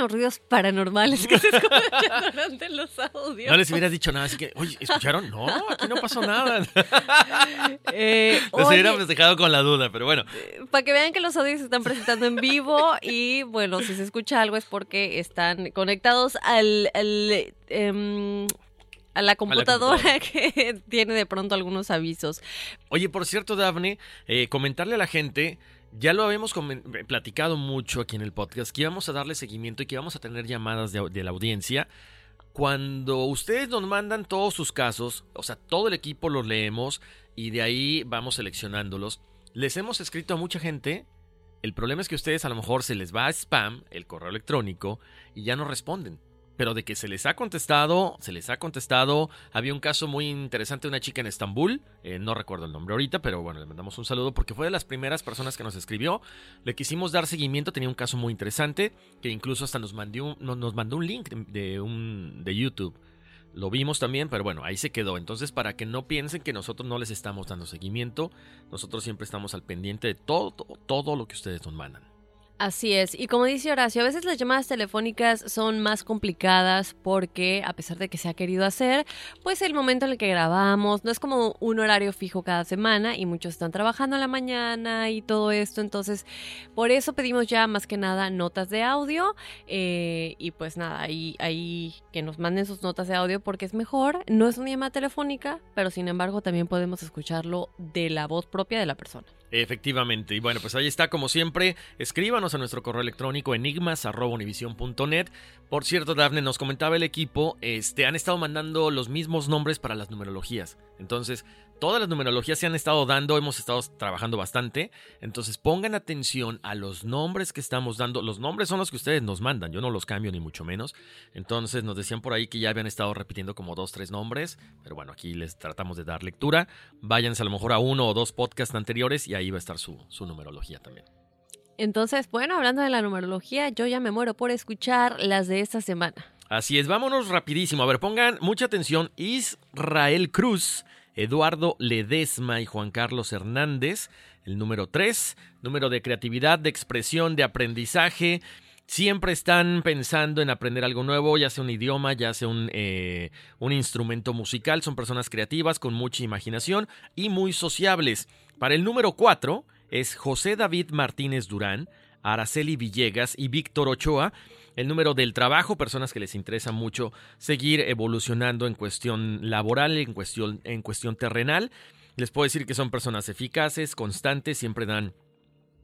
[SPEAKER 6] Los ruidos paranormales que se escuchan durante los audios.
[SPEAKER 5] No les hubieras dicho nada, así que, oye, ¿escucharon? No, aquí no pasó nada.
[SPEAKER 6] Eh,
[SPEAKER 5] Nos
[SPEAKER 6] oye,
[SPEAKER 5] hubiéramos dejado con la duda, pero bueno.
[SPEAKER 6] para que vean que los audios se están presentando en vivo y bueno, si se escucha algo es porque están conectados al, al, em, a la computadora que tiene de pronto algunos avisos.
[SPEAKER 5] Oye, por cierto, Dafne, eh, comentarle a la gente, ya lo habíamos comen- platicado mucho aquí en el podcast, que íbamos a darle seguimiento y que íbamos a tener llamadas de la audiencia. Cuando ustedes nos mandan todos sus casos, o sea, todo el equipo los leemos y de ahí vamos seleccionándolos. Les hemos escrito a mucha gente. El problema es que a ustedes a lo mejor se les va a spam el correo electrónico y ya no responden. Pero de que se les ha contestado, se les ha contestado. Había un caso muy interesante de una chica en Estambul, eh, no recuerdo el nombre ahorita, pero bueno, le mandamos un saludo porque fue de las primeras personas que nos escribió. Le quisimos dar seguimiento, tenía un caso muy interesante que incluso hasta nos mandó un, no- nos mandó un link de un, de YouTube. Lo vimos también, pero bueno, ahí se quedó. Entonces, para que no piensen que nosotros no les estamos dando seguimiento, nosotros siempre estamos al pendiente de todo, todo lo que ustedes nos mandan.
[SPEAKER 6] Así es, y como dice Horacio, a veces las llamadas telefónicas son más complicadas porque a pesar de que se ha querido hacer, pues el momento en el que grabamos no es como un horario fijo cada semana y muchos están trabajando en la mañana y todo esto, entonces por eso pedimos ya más que nada notas de audio eh, y pues nada, ahí, ahí que nos manden sus notas de audio porque es mejor, no es una llamada telefónica, pero sin embargo también podemos escucharlo de la voz propia de la persona.
[SPEAKER 5] Efectivamente. Y bueno, pues ahí está, como siempre. Escríbanos a nuestro correo electrónico enigmas.univision.net. Por cierto, Dafne, nos comentaba el equipo, este, han estado mandando los mismos nombres para las numerologías. Entonces, todas las numerologías se han estado dando, hemos estado trabajando bastante. Entonces, pongan atención a los nombres que estamos dando. Los nombres son los que ustedes nos mandan, yo no los cambio ni mucho menos. Entonces, nos decían por ahí que ya habían estado repitiendo como dos, tres nombres. Pero bueno, aquí les tratamos de dar lectura. Váyanse a lo mejor a uno o dos podcasts anteriores y ahí va a estar su, su numerología también.
[SPEAKER 6] Entonces, bueno, hablando de la numerología, yo ya me muero por escuchar las de esta semana.
[SPEAKER 5] Así es, vámonos rapidísimo. A ver, pongan mucha atención. Israel Cruz, Eduardo Ledesma y Juan Carlos Hernández. El número 3, número de creatividad, de expresión, de aprendizaje. Siempre están pensando en aprender algo nuevo, ya sea un idioma, ya sea un, eh, instrumento musical. Son personas creativas, con mucha imaginación y muy sociables. Para el número 4 es José David Martínez Durán, Araceli Villegas y Víctor Ochoa. El número del trabajo, personas que les interesa mucho seguir evolucionando en cuestión laboral, en cuestión, en cuestión terrenal. Les puedo decir que son personas eficaces, constantes, siempre dan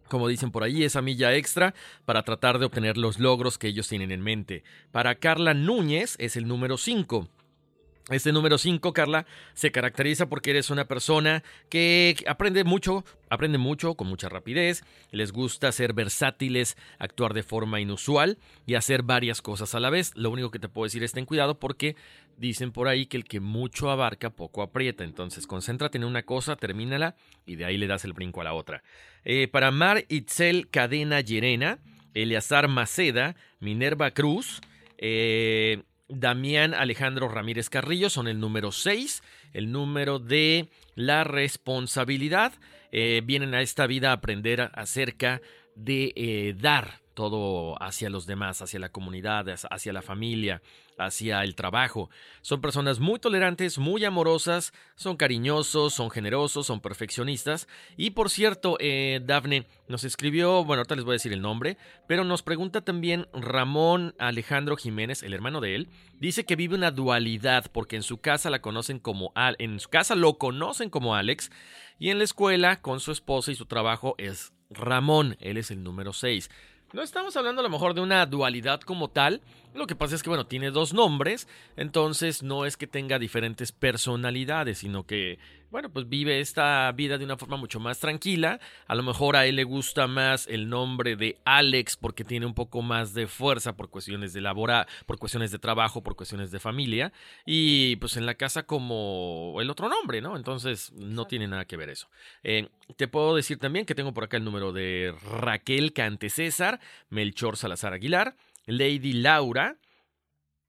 [SPEAKER 5] como dicen por ahí, esa milla extra para tratar de obtener los logros que ellos tienen en mente. Para Carla Núñez es el número 5. Este número 5, Carla, se caracteriza porque eres una persona que aprende mucho, aprende mucho con mucha rapidez, les gusta ser versátiles, actuar de forma inusual y hacer varias cosas a la vez. Lo único que te puedo decir es ten cuidado porque dicen por ahí que el que mucho abarca poco aprieta. Entonces, concéntrate en una cosa, termínala y de ahí le das el brinco a la otra. Eh, para Mar Itzel Cadena Llerena, Eleazar Maceda, Minerva Cruz, eh, Damián Alejandro Ramírez Carrillo son el número 6, el número de la responsabilidad. Eh, vienen a esta vida a aprender acerca de eh, dar todo hacia los demás, hacia la comunidad, hacia la familia, hacia el trabajo. Son personas muy tolerantes, muy amorosas, son cariñosos, son generosos, son perfeccionistas. Y por cierto, eh, Dafne nos escribió, bueno, ahorita les voy a decir el nombre, pero nos pregunta también Ramón Alejandro Jiménez, el hermano de él, dice que vive una dualidad porque en su casa la conocen como Al, en su casa lo conocen como Alex y en la escuela con su esposa y su trabajo es Ramón, él es el número 6. No estamos hablando a lo mejor de una dualidad como tal. Lo que pasa es que, bueno, tiene dos nombres. Entonces no es que tenga diferentes personalidades, sino que bueno, pues vive esta vida de una forma mucho más tranquila. A lo mejor a él le gusta más el nombre de Alex porque tiene un poco más de fuerza por cuestiones de labora, por cuestiones de trabajo, por cuestiones de familia. Y pues en la casa como el otro nombre, ¿no? Entonces no tiene nada que ver eso. Eh, te puedo decir también que tengo por acá el número de Raquel Cante César, Melchor Salazar Aguilar, Lady Laura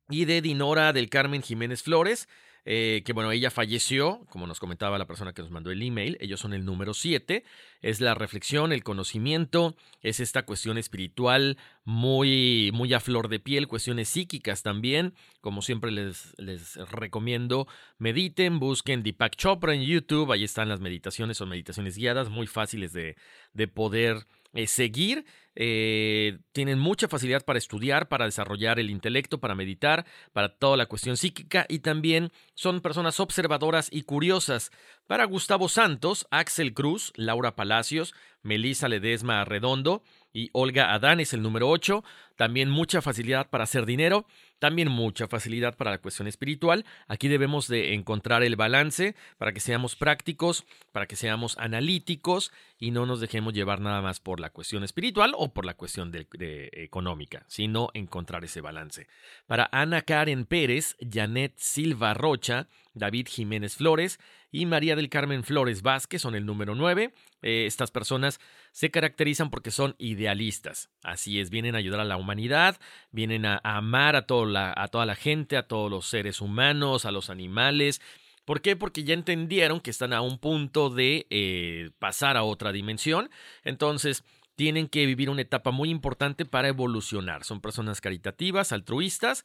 [SPEAKER 5] y de Dinora del Carmen Jiménez Flores. Eh, que bueno, ella falleció, como nos comentaba la persona que nos mandó el email, ellos son el número 7, es la reflexión, el conocimiento, es esta cuestión espiritual muy, muy a flor de piel, cuestiones psíquicas también, como siempre les, les recomiendo, mediten, busquen Deepak Chopra en YouTube, ahí están las meditaciones o meditaciones guiadas, muy fáciles de, de poder eh, seguir. Eh, tienen mucha facilidad para estudiar, para desarrollar el intelecto, para meditar, para toda la cuestión psíquica y también son personas observadoras y curiosas. Para Gustavo Santos, Axel Cruz, Laura Palacios, Melissa Ledesma Redondo y Olga Adán es el número 8. También mucha facilidad para hacer dinero también mucha facilidad para la cuestión espiritual. Aquí debemos de encontrar el balance para que seamos prácticos, para que seamos analíticos y no nos dejemos llevar nada más por la cuestión espiritual o por la cuestión económica, sino encontrar ese balance. Para Ana Karen Pérez, Janet Silva Rocha, David Jiménez Flores y María del Carmen Flores Vázquez son el número 9. Eh, estas personas se caracterizan porque son idealistas. Así es, vienen a ayudar a la humanidad, vienen a, amar a, toda la gente, a todos los seres humanos, a los animales. ¿Por qué? Porque ya entendieron que están a un punto de eh, pasar a otra dimensión. Entonces, tienen que vivir una etapa muy importante para evolucionar. Son personas caritativas, altruistas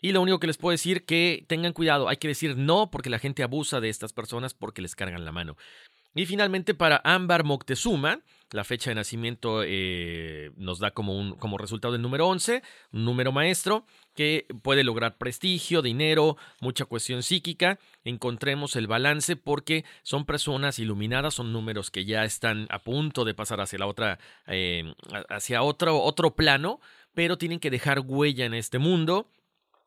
[SPEAKER 5] y lo único que les puedo decir que tengan cuidado, hay que decir no porque la gente abusa de estas personas porque les cargan la mano. Y finalmente para Ámbar Moctezuma, la fecha de nacimiento eh, nos da como, un, como resultado el número 11, un número maestro que puede lograr prestigio, dinero, mucha cuestión psíquica. Encontremos el balance porque son personas iluminadas, son números que ya están a punto de pasar hacia la otra, eh, hacia otro, otro plano, pero tienen que dejar huella en este mundo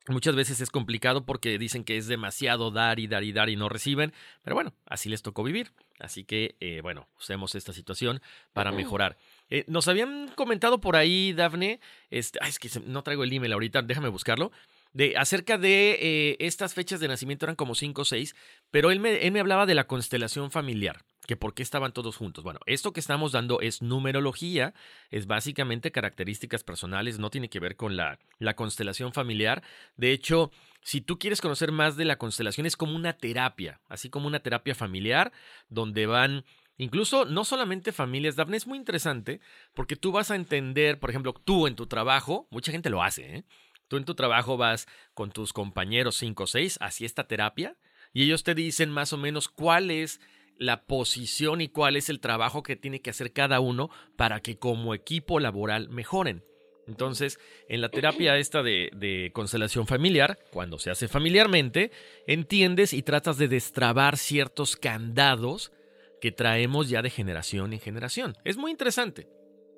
[SPEAKER 5] Muchas veces es complicado porque dicen que es demasiado dar y dar y dar y no reciben, pero bueno, así les tocó vivir. Así que, eh, bueno, usemos esta situación para mejorar. Eh, nos habían comentado por ahí, Dafne, este, es que no traigo el email ahorita, déjame buscarlo, de, acerca de eh, estas fechas de nacimiento, eran como 5 o 6, pero él me, él me hablaba de la constelación familiar que por qué estaban todos juntos. Bueno, esto que estamos dando es numerología, es básicamente características personales, no tiene que ver con la, la constelación familiar. De hecho, si tú quieres conocer más de la constelación, es como una terapia, así como una terapia familiar, donde van Incluso no solamente familias, Daphne es muy interesante porque tú vas a entender, por ejemplo, tú en tu trabajo, mucha gente lo hace, ¿eh? Tú en tu trabajo vas con tus compañeros 5 o 6 hacia esta terapia y ellos te dicen más o menos cuál es la posición y cuál es el trabajo que tiene que hacer cada uno para que como equipo laboral mejoren. Entonces, en la terapia esta de, de, constelación familiar, cuando se hace familiarmente, entiendes y tratas de destrabar ciertos candados que traemos ya de generación en generación. Es muy interesante.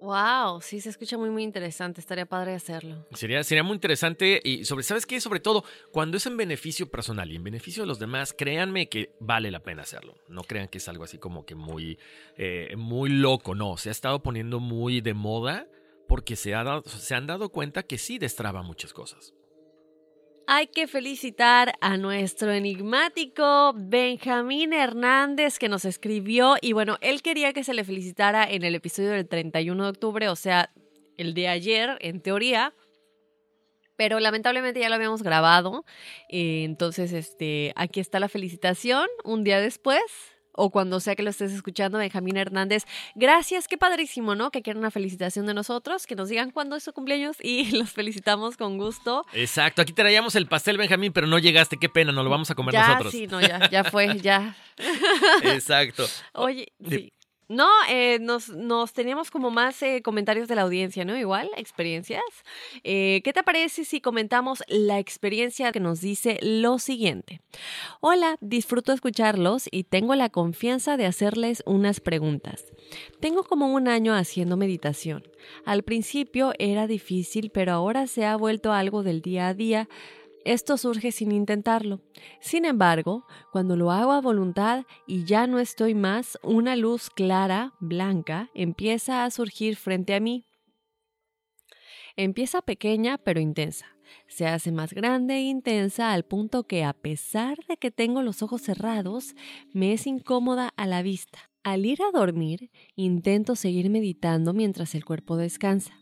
[SPEAKER 6] Wow, sí, se escucha muy, muy interesante. Estaría padre hacerlo.
[SPEAKER 5] Sería, sería muy interesante y sobre, ¿sabes qué? Sobre todo, cuando es en beneficio personal y en beneficio de los demás, créanme que vale la pena hacerlo. No crean que es algo así como que muy, eh, muy loco. No, se ha estado poniendo muy de moda porque se, ha se han dado cuenta que sí destraba muchas cosas
[SPEAKER 6] hay que felicitar a nuestro enigmático Benjamín Hernández que nos escribió y bueno, él quería que se le felicitara en el episodio del 31 de octubre, o sea, el de ayer, en teoría, pero lamentablemente ya lo habíamos grabado. Eh, entonces, este, aquí está la felicitación un día después o cuando sea que lo estés escuchando, Benjamín Hernández. Gracias, qué padrísimo, ¿no? Que quieran una felicitación de nosotros, que nos digan cuándo es su cumpleaños y los felicitamos con gusto.
[SPEAKER 5] Exacto, aquí traíamos el pastel, Benjamín, pero no llegaste, qué pena, no lo vamos a comer
[SPEAKER 6] ya,
[SPEAKER 5] nosotros.
[SPEAKER 6] Sí, no, ya, ya fue, ya.
[SPEAKER 5] Exacto.
[SPEAKER 6] Oye, sí. No, eh, nos, nos, teníamos como más eh, comentarios de la audiencia, ¿no? Igual, experiencias. Eh, ¿Qué te parece si comentamos la experiencia que nos dice lo siguiente? Hola, disfruto escucharlos y tengo la confianza de hacerles unas preguntas. Tengo como un año haciendo meditación. Al principio era difícil, pero ahora se ha vuelto algo del día a día Esto surge sin intentarlo. Sin embargo, cuando lo hago a voluntad y ya no estoy más, una luz clara, blanca, empieza a surgir frente a mí. Empieza pequeña pero intensa. Se hace más grande e intensa al punto que a pesar de que tengo los ojos cerrados, me es incómoda a la vista. Al ir a dormir, intento seguir meditando mientras el cuerpo descansa.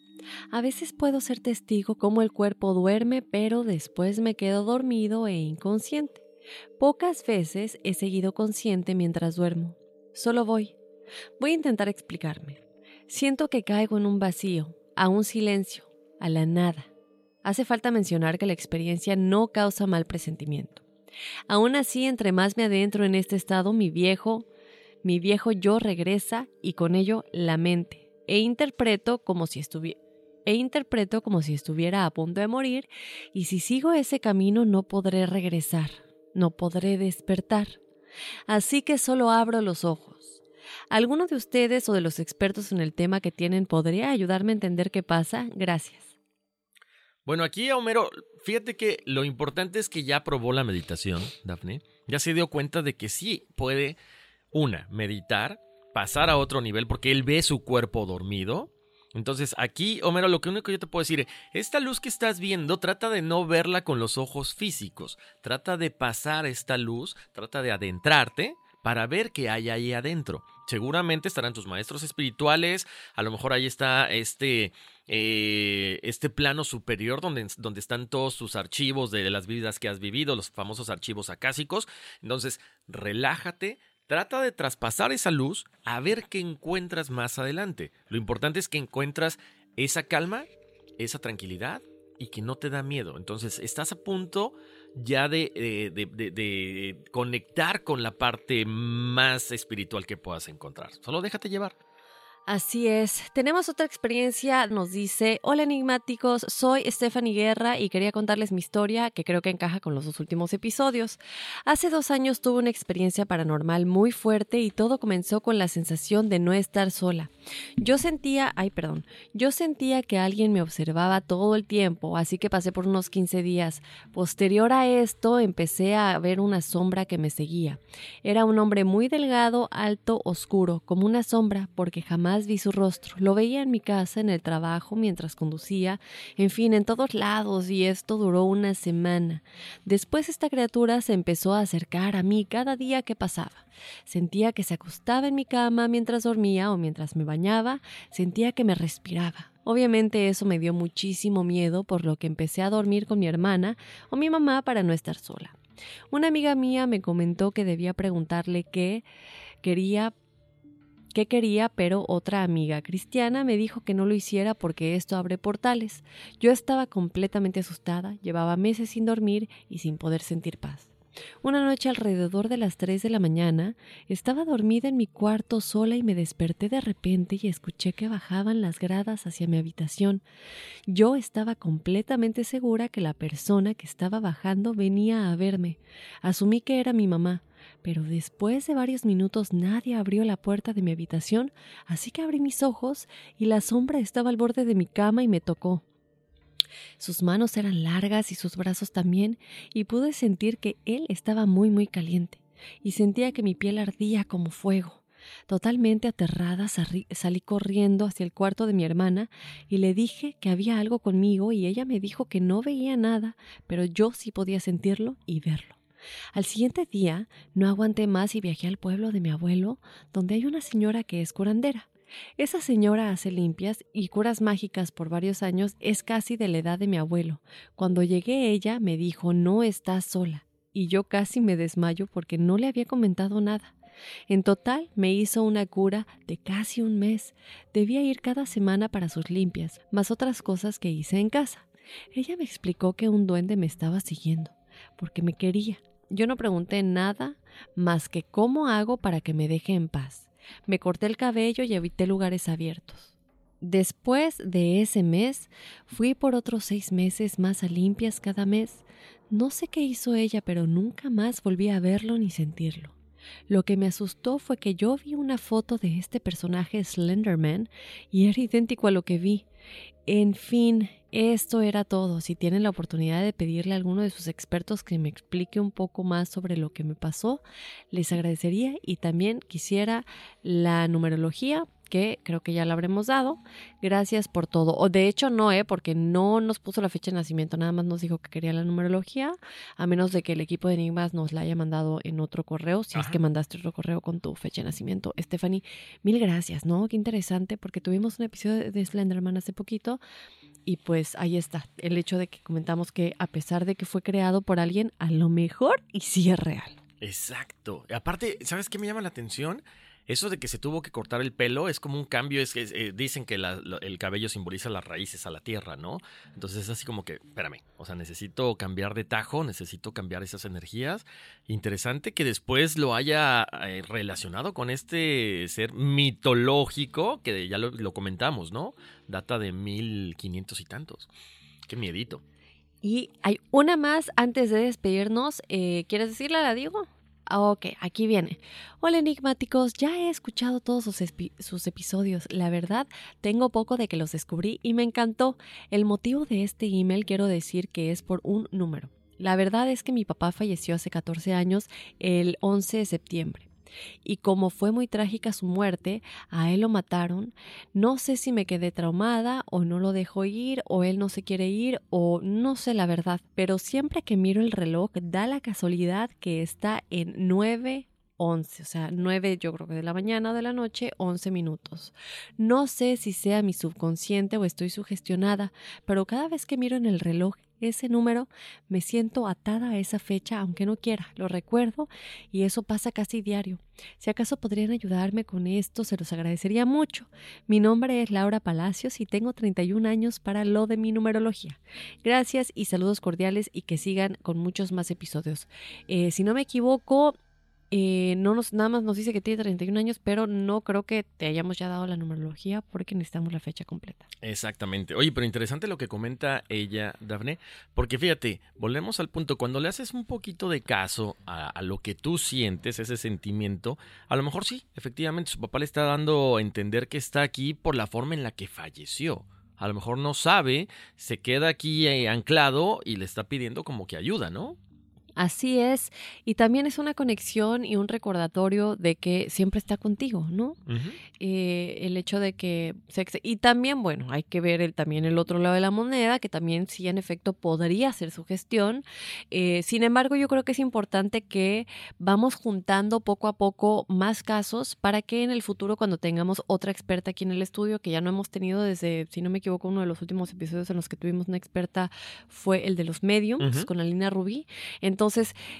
[SPEAKER 6] A veces puedo ser testigo cómo el cuerpo duerme, pero después me quedo dormido e inconsciente. Pocas veces he seguido consciente mientras duermo. Solo voy. Voy a intentar explicarme. Siento que caigo en un vacío, a un silencio, a la nada. Hace falta mencionar que la experiencia no causa mal presentimiento. Aún así, entre más me adentro en este estado, mi viejo, mi viejo yo regresa y con ello la mente, e interpreto como si estuviera e interpreto como si estuviera a punto de morir, y si sigo ese camino no podré regresar, no podré despertar. Así que solo abro los ojos. ¿Alguno de ustedes o de los expertos en el tema que tienen podría ayudarme a entender qué pasa? Gracias.
[SPEAKER 5] Bueno, aquí Homero, fíjate que lo importante es que ya probó la meditación, Daphne. Ya se dio cuenta de que sí puede, una, meditar, pasar a otro nivel porque él ve su cuerpo dormido, entonces aquí, Homero, lo que único que yo te puedo decir, esta luz que estás viendo, trata de no verla con los ojos físicos, trata de pasar esta luz, trata de adentrarte para ver qué hay ahí adentro. Seguramente estarán tus maestros espirituales, a lo mejor ahí está este, eh, este plano superior donde, donde están todos tus archivos de las vidas que has vivido, los famosos archivos acásicos. Entonces, relájate, Trata de traspasar esa luz a ver qué encuentras más adelante. Lo importante es que encuentras esa calma, esa tranquilidad y que no te da miedo. Entonces estás a punto ya de, eh, de, conectar con la parte más espiritual que puedas encontrar. Solo déjate llevar.
[SPEAKER 6] Así es. Tenemos otra experiencia. Nos dice, hola enigmáticos, soy Stephanie Guerra y quería contarles mi historia que creo que encaja con los dos últimos episodios. Hace dos años tuve una experiencia paranormal muy fuerte y todo comenzó con la sensación de no estar sola. Yo sentía, ay perdón, yo sentía que alguien me observaba todo el tiempo, así que pasé por unos 15 días. Posterior a esto empecé a ver una sombra que me seguía. Era un hombre muy delgado, alto, oscuro, como una sombra, porque jamás vi su rostro. Lo veía en mi casa, en el trabajo, mientras conducía, en fin, en todos lados, y esto duró una semana. Después esta criatura se empezó a acercar a mí cada día que pasaba. Sentía que se acostaba en mi cama mientras dormía o mientras me bañaba, sentía que me respiraba. Obviamente eso me dio muchísimo miedo, por lo que empecé a dormir con mi hermana o mi mamá para no estar sola. Una amiga mía me comentó que debía preguntarle qué quería quería, pero otra amiga cristiana me dijo que no lo hiciera porque esto abre portales. Yo estaba completamente asustada, llevaba meses sin dormir y sin poder sentir paz. Una noche alrededor de las 3 de la mañana estaba dormida en mi cuarto sola y me desperté de repente y escuché que bajaban las gradas hacia mi habitación. Yo estaba completamente segura que la persona que estaba bajando venía a verme. Asumí que era mi mamá pero después de varios minutos nadie abrió la puerta de mi habitación, así que abrí mis ojos y la sombra estaba al borde de mi cama y me tocó. Sus manos eran largas y sus brazos también, y pude sentir que él estaba muy muy caliente, y sentía que mi piel ardía como fuego. Totalmente aterrada salí corriendo hacia el cuarto de mi hermana y le dije que había algo conmigo y ella me dijo que no veía nada, pero yo sí podía sentirlo y verlo. Al siguiente día no aguanté más y viajé al pueblo de mi abuelo, donde hay una señora que es curandera. Esa señora hace limpias y curas mágicas por varios años, es casi de la edad de mi abuelo. Cuando llegué ella me dijo no estás sola, y yo casi me desmayo porque no le había comentado nada. En total me hizo una cura de casi un mes. Debía ir cada semana para sus limpias, más otras cosas que hice en casa. Ella me explicó que un duende me estaba siguiendo, porque me quería, yo no pregunté nada más que cómo hago para que me deje en paz. Me corté el cabello y evité lugares abiertos. Después de ese mes, fui por otros seis meses más a limpias cada mes. No sé qué hizo ella, pero nunca más volví a verlo ni sentirlo. Lo que me asustó fue que yo vi una foto de este personaje Slenderman y era idéntico a lo que vi. En fin, Esto era todo. Si tienen la oportunidad de pedirle a alguno de sus expertos que me explique un poco más sobre lo que me pasó, les agradecería y también quisiera la numerología que creo que ya la habremos dado. Gracias por todo. O de hecho no, ¿eh? porque no nos puso la fecha de nacimiento, nada más nos dijo que quería la numerología, a menos de que el equipo de Enigmas nos la haya mandado en otro correo, si es que mandaste otro correo con tu fecha de nacimiento. Stephanie, mil gracias, ¿no? Qué interesante, porque tuvimos un episodio de Slenderman hace poquito y pues ahí está, el hecho de que comentamos que a pesar de que fue creado por alguien, a lo mejor y sí es real.
[SPEAKER 5] Exacto. Aparte, ¿sabes qué me llama la atención? Eso de que se tuvo que cortar el pelo es como un cambio, es que eh, dicen que la- lo- el cabello simboliza las raíces a la tierra, ¿no? Entonces es así como que, espérame, o sea, necesito cambiar de tajo, necesito cambiar esas energías. Interesante que después lo haya eh, relacionado con este ser mitológico, que ya lo, comentamos, ¿no? Data de 1500 y tantos. Qué miedito.
[SPEAKER 6] Y hay una más antes de despedirnos. Eh, ¿Quieres decirla, la digo? Ah, Ok, aquí viene. Hola enigmáticos, ya he escuchado todos sus, episodios. La verdad, tengo poco de que los descubrí y me encantó. El motivo de este email quiero decir que es por un número. La verdad es que mi papá falleció hace 14 años, el 11 de septiembre. Y como fue muy trágica su muerte, a él lo mataron. No sé si me quedé traumada o no lo dejo ir o él no se quiere ir o no sé la verdad, pero siempre que miro el reloj da la casualidad que está en 9 11, o sea, 9 yo creo que de la mañana de la noche, 11 minutos. No sé si sea mi subconsciente o estoy sugestionada, pero cada vez que miro en el reloj ese número, me siento atada a esa fecha, aunque no quiera, lo recuerdo y eso pasa casi diario. Si acaso podrían ayudarme con esto, se los agradecería mucho. Mi nombre es Laura Palacios y tengo 31 años para lo de mi numerología. Gracias y saludos cordiales y que sigan con muchos más episodios. Eh, si no me equivoco, eh, no nos, nada más nos dice que tiene 31 años, pero no creo que te hayamos ya dado la numerología porque necesitamos la fecha completa.
[SPEAKER 5] Exactamente. Oye, pero interesante lo que comenta ella, Dafne, porque fíjate, volvemos al punto, cuando le haces un poquito de caso a, lo que tú sientes, ese sentimiento, a lo mejor sí, efectivamente, su papá le está dando a entender que está aquí por la forma en la que falleció. A lo mejor no sabe, se queda aquí eh, anclado y le está pidiendo como que ayuda, ¿no?
[SPEAKER 6] Así es, y también es una conexión y un recordatorio de que siempre está contigo, ¿no? Eh, el hecho de que se y también bueno hay que ver el, también el otro lado de la moneda que también sí en efecto podría ser su gestión. Eh, sin embargo yo creo que es importante que vamos juntando poco a poco más casos para que en el futuro cuando tengamos otra experta aquí en el estudio que ya no hemos tenido desde si no me equivoco uno de los últimos episodios en los que tuvimos una experta fue el de los mediums con Alina Rubí. Entonces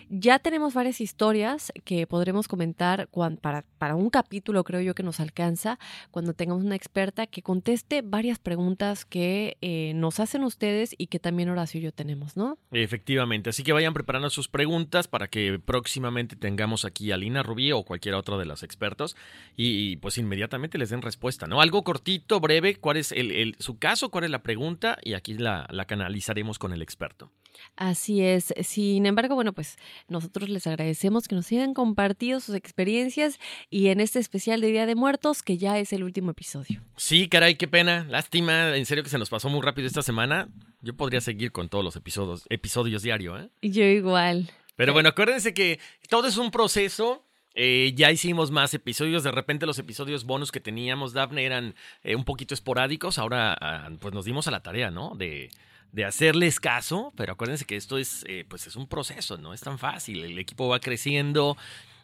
[SPEAKER 6] ya tenemos varias historias que podremos comentar para, para un capítulo creo yo que nos alcanza cuando tengamos una experta que conteste varias preguntas que eh, nos hacen ustedes y que también Horacio y yo tenemos, ¿no?
[SPEAKER 5] Efectivamente, así que vayan preparando sus preguntas para que próximamente tengamos aquí a Lina Rubí o cualquier otro de los expertos y, y, pues inmediatamente les den respuesta, ¿no? Algo cortito, breve, cuál es el, el- su caso, cuál es la pregunta y aquí la, la canalizaremos con el experto.
[SPEAKER 6] Así es. Sin embargo, bueno, pues nosotros les agradecemos que nos hayan compartido sus experiencias y en este especial de Día de Muertos, que ya es el último episodio.
[SPEAKER 5] Sí, caray, qué pena, lástima, en serio que se nos pasó muy rápido esta semana. Yo podría seguir con todos los episodios, episodios diario, ¿eh?
[SPEAKER 6] Yo igual.
[SPEAKER 5] Pero bueno, acuérdense que todo es un proceso. eh, ya hicimos más episodios. De repente los episodios bonus que teníamos, Daphne, eran eh, un poquito esporádicos. Ahora, ah, pues nos dimos a la tarea, ¿no? De, de hacerles caso. Pero acuérdense que esto es, eh, pues es un proceso, no es tan fácil. El equipo va creciendo.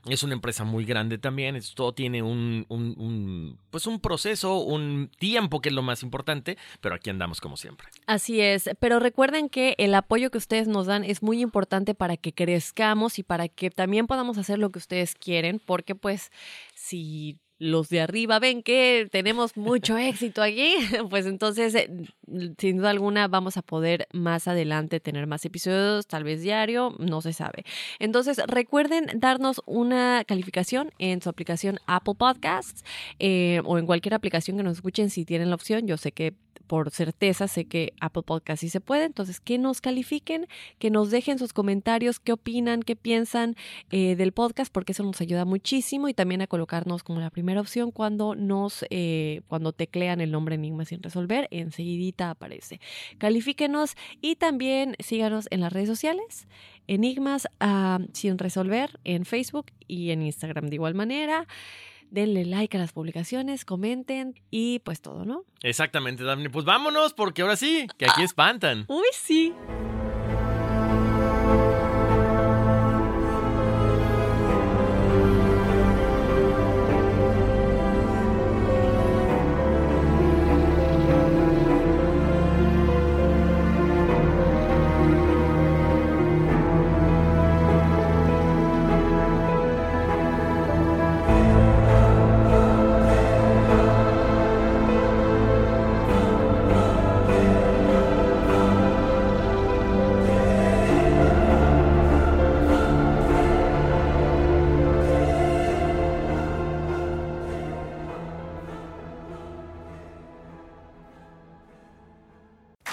[SPEAKER 5] Es una empresa muy grande también. Todo tiene un, un- un, pues un proceso, un tiempo que es lo más importante. Pero aquí andamos como siempre.
[SPEAKER 6] Así es, pero recuerden que el apoyo que ustedes nos dan es muy importante para que crezcamos y para que también podamos hacer lo que ustedes quieren, porque pues si los de arriba ven que tenemos mucho éxito aquí, pues entonces eh, sin duda alguna vamos a poder más adelante tener más episodios, tal vez diario, no se sabe. Entonces recuerden darnos una calificación en su aplicación Apple Podcasts eh, o en cualquier aplicación que nos escuchen si tienen la opción. Yo sé que por certeza sé que Apple Podcast sí se puede. Entonces, que nos califiquen, que nos dejen sus comentarios, qué opinan, qué piensan eh, del podcast, porque eso nos ayuda muchísimo y también a colocarnos como la primera opción cuando nos, eh, cuando teclean el nombre Enigma sin resolver, enseguidita aparece. Califíquenos y también síganos en las redes sociales. Enigmas ah, sin resolver en Facebook y en Instagram de igual manera denle like a las publicaciones, comenten y pues todo, ¿no?
[SPEAKER 5] Exactamente, Daphne. Pues vámonos, porque ahora sí, que aquí espantan.
[SPEAKER 6] Uy, sí.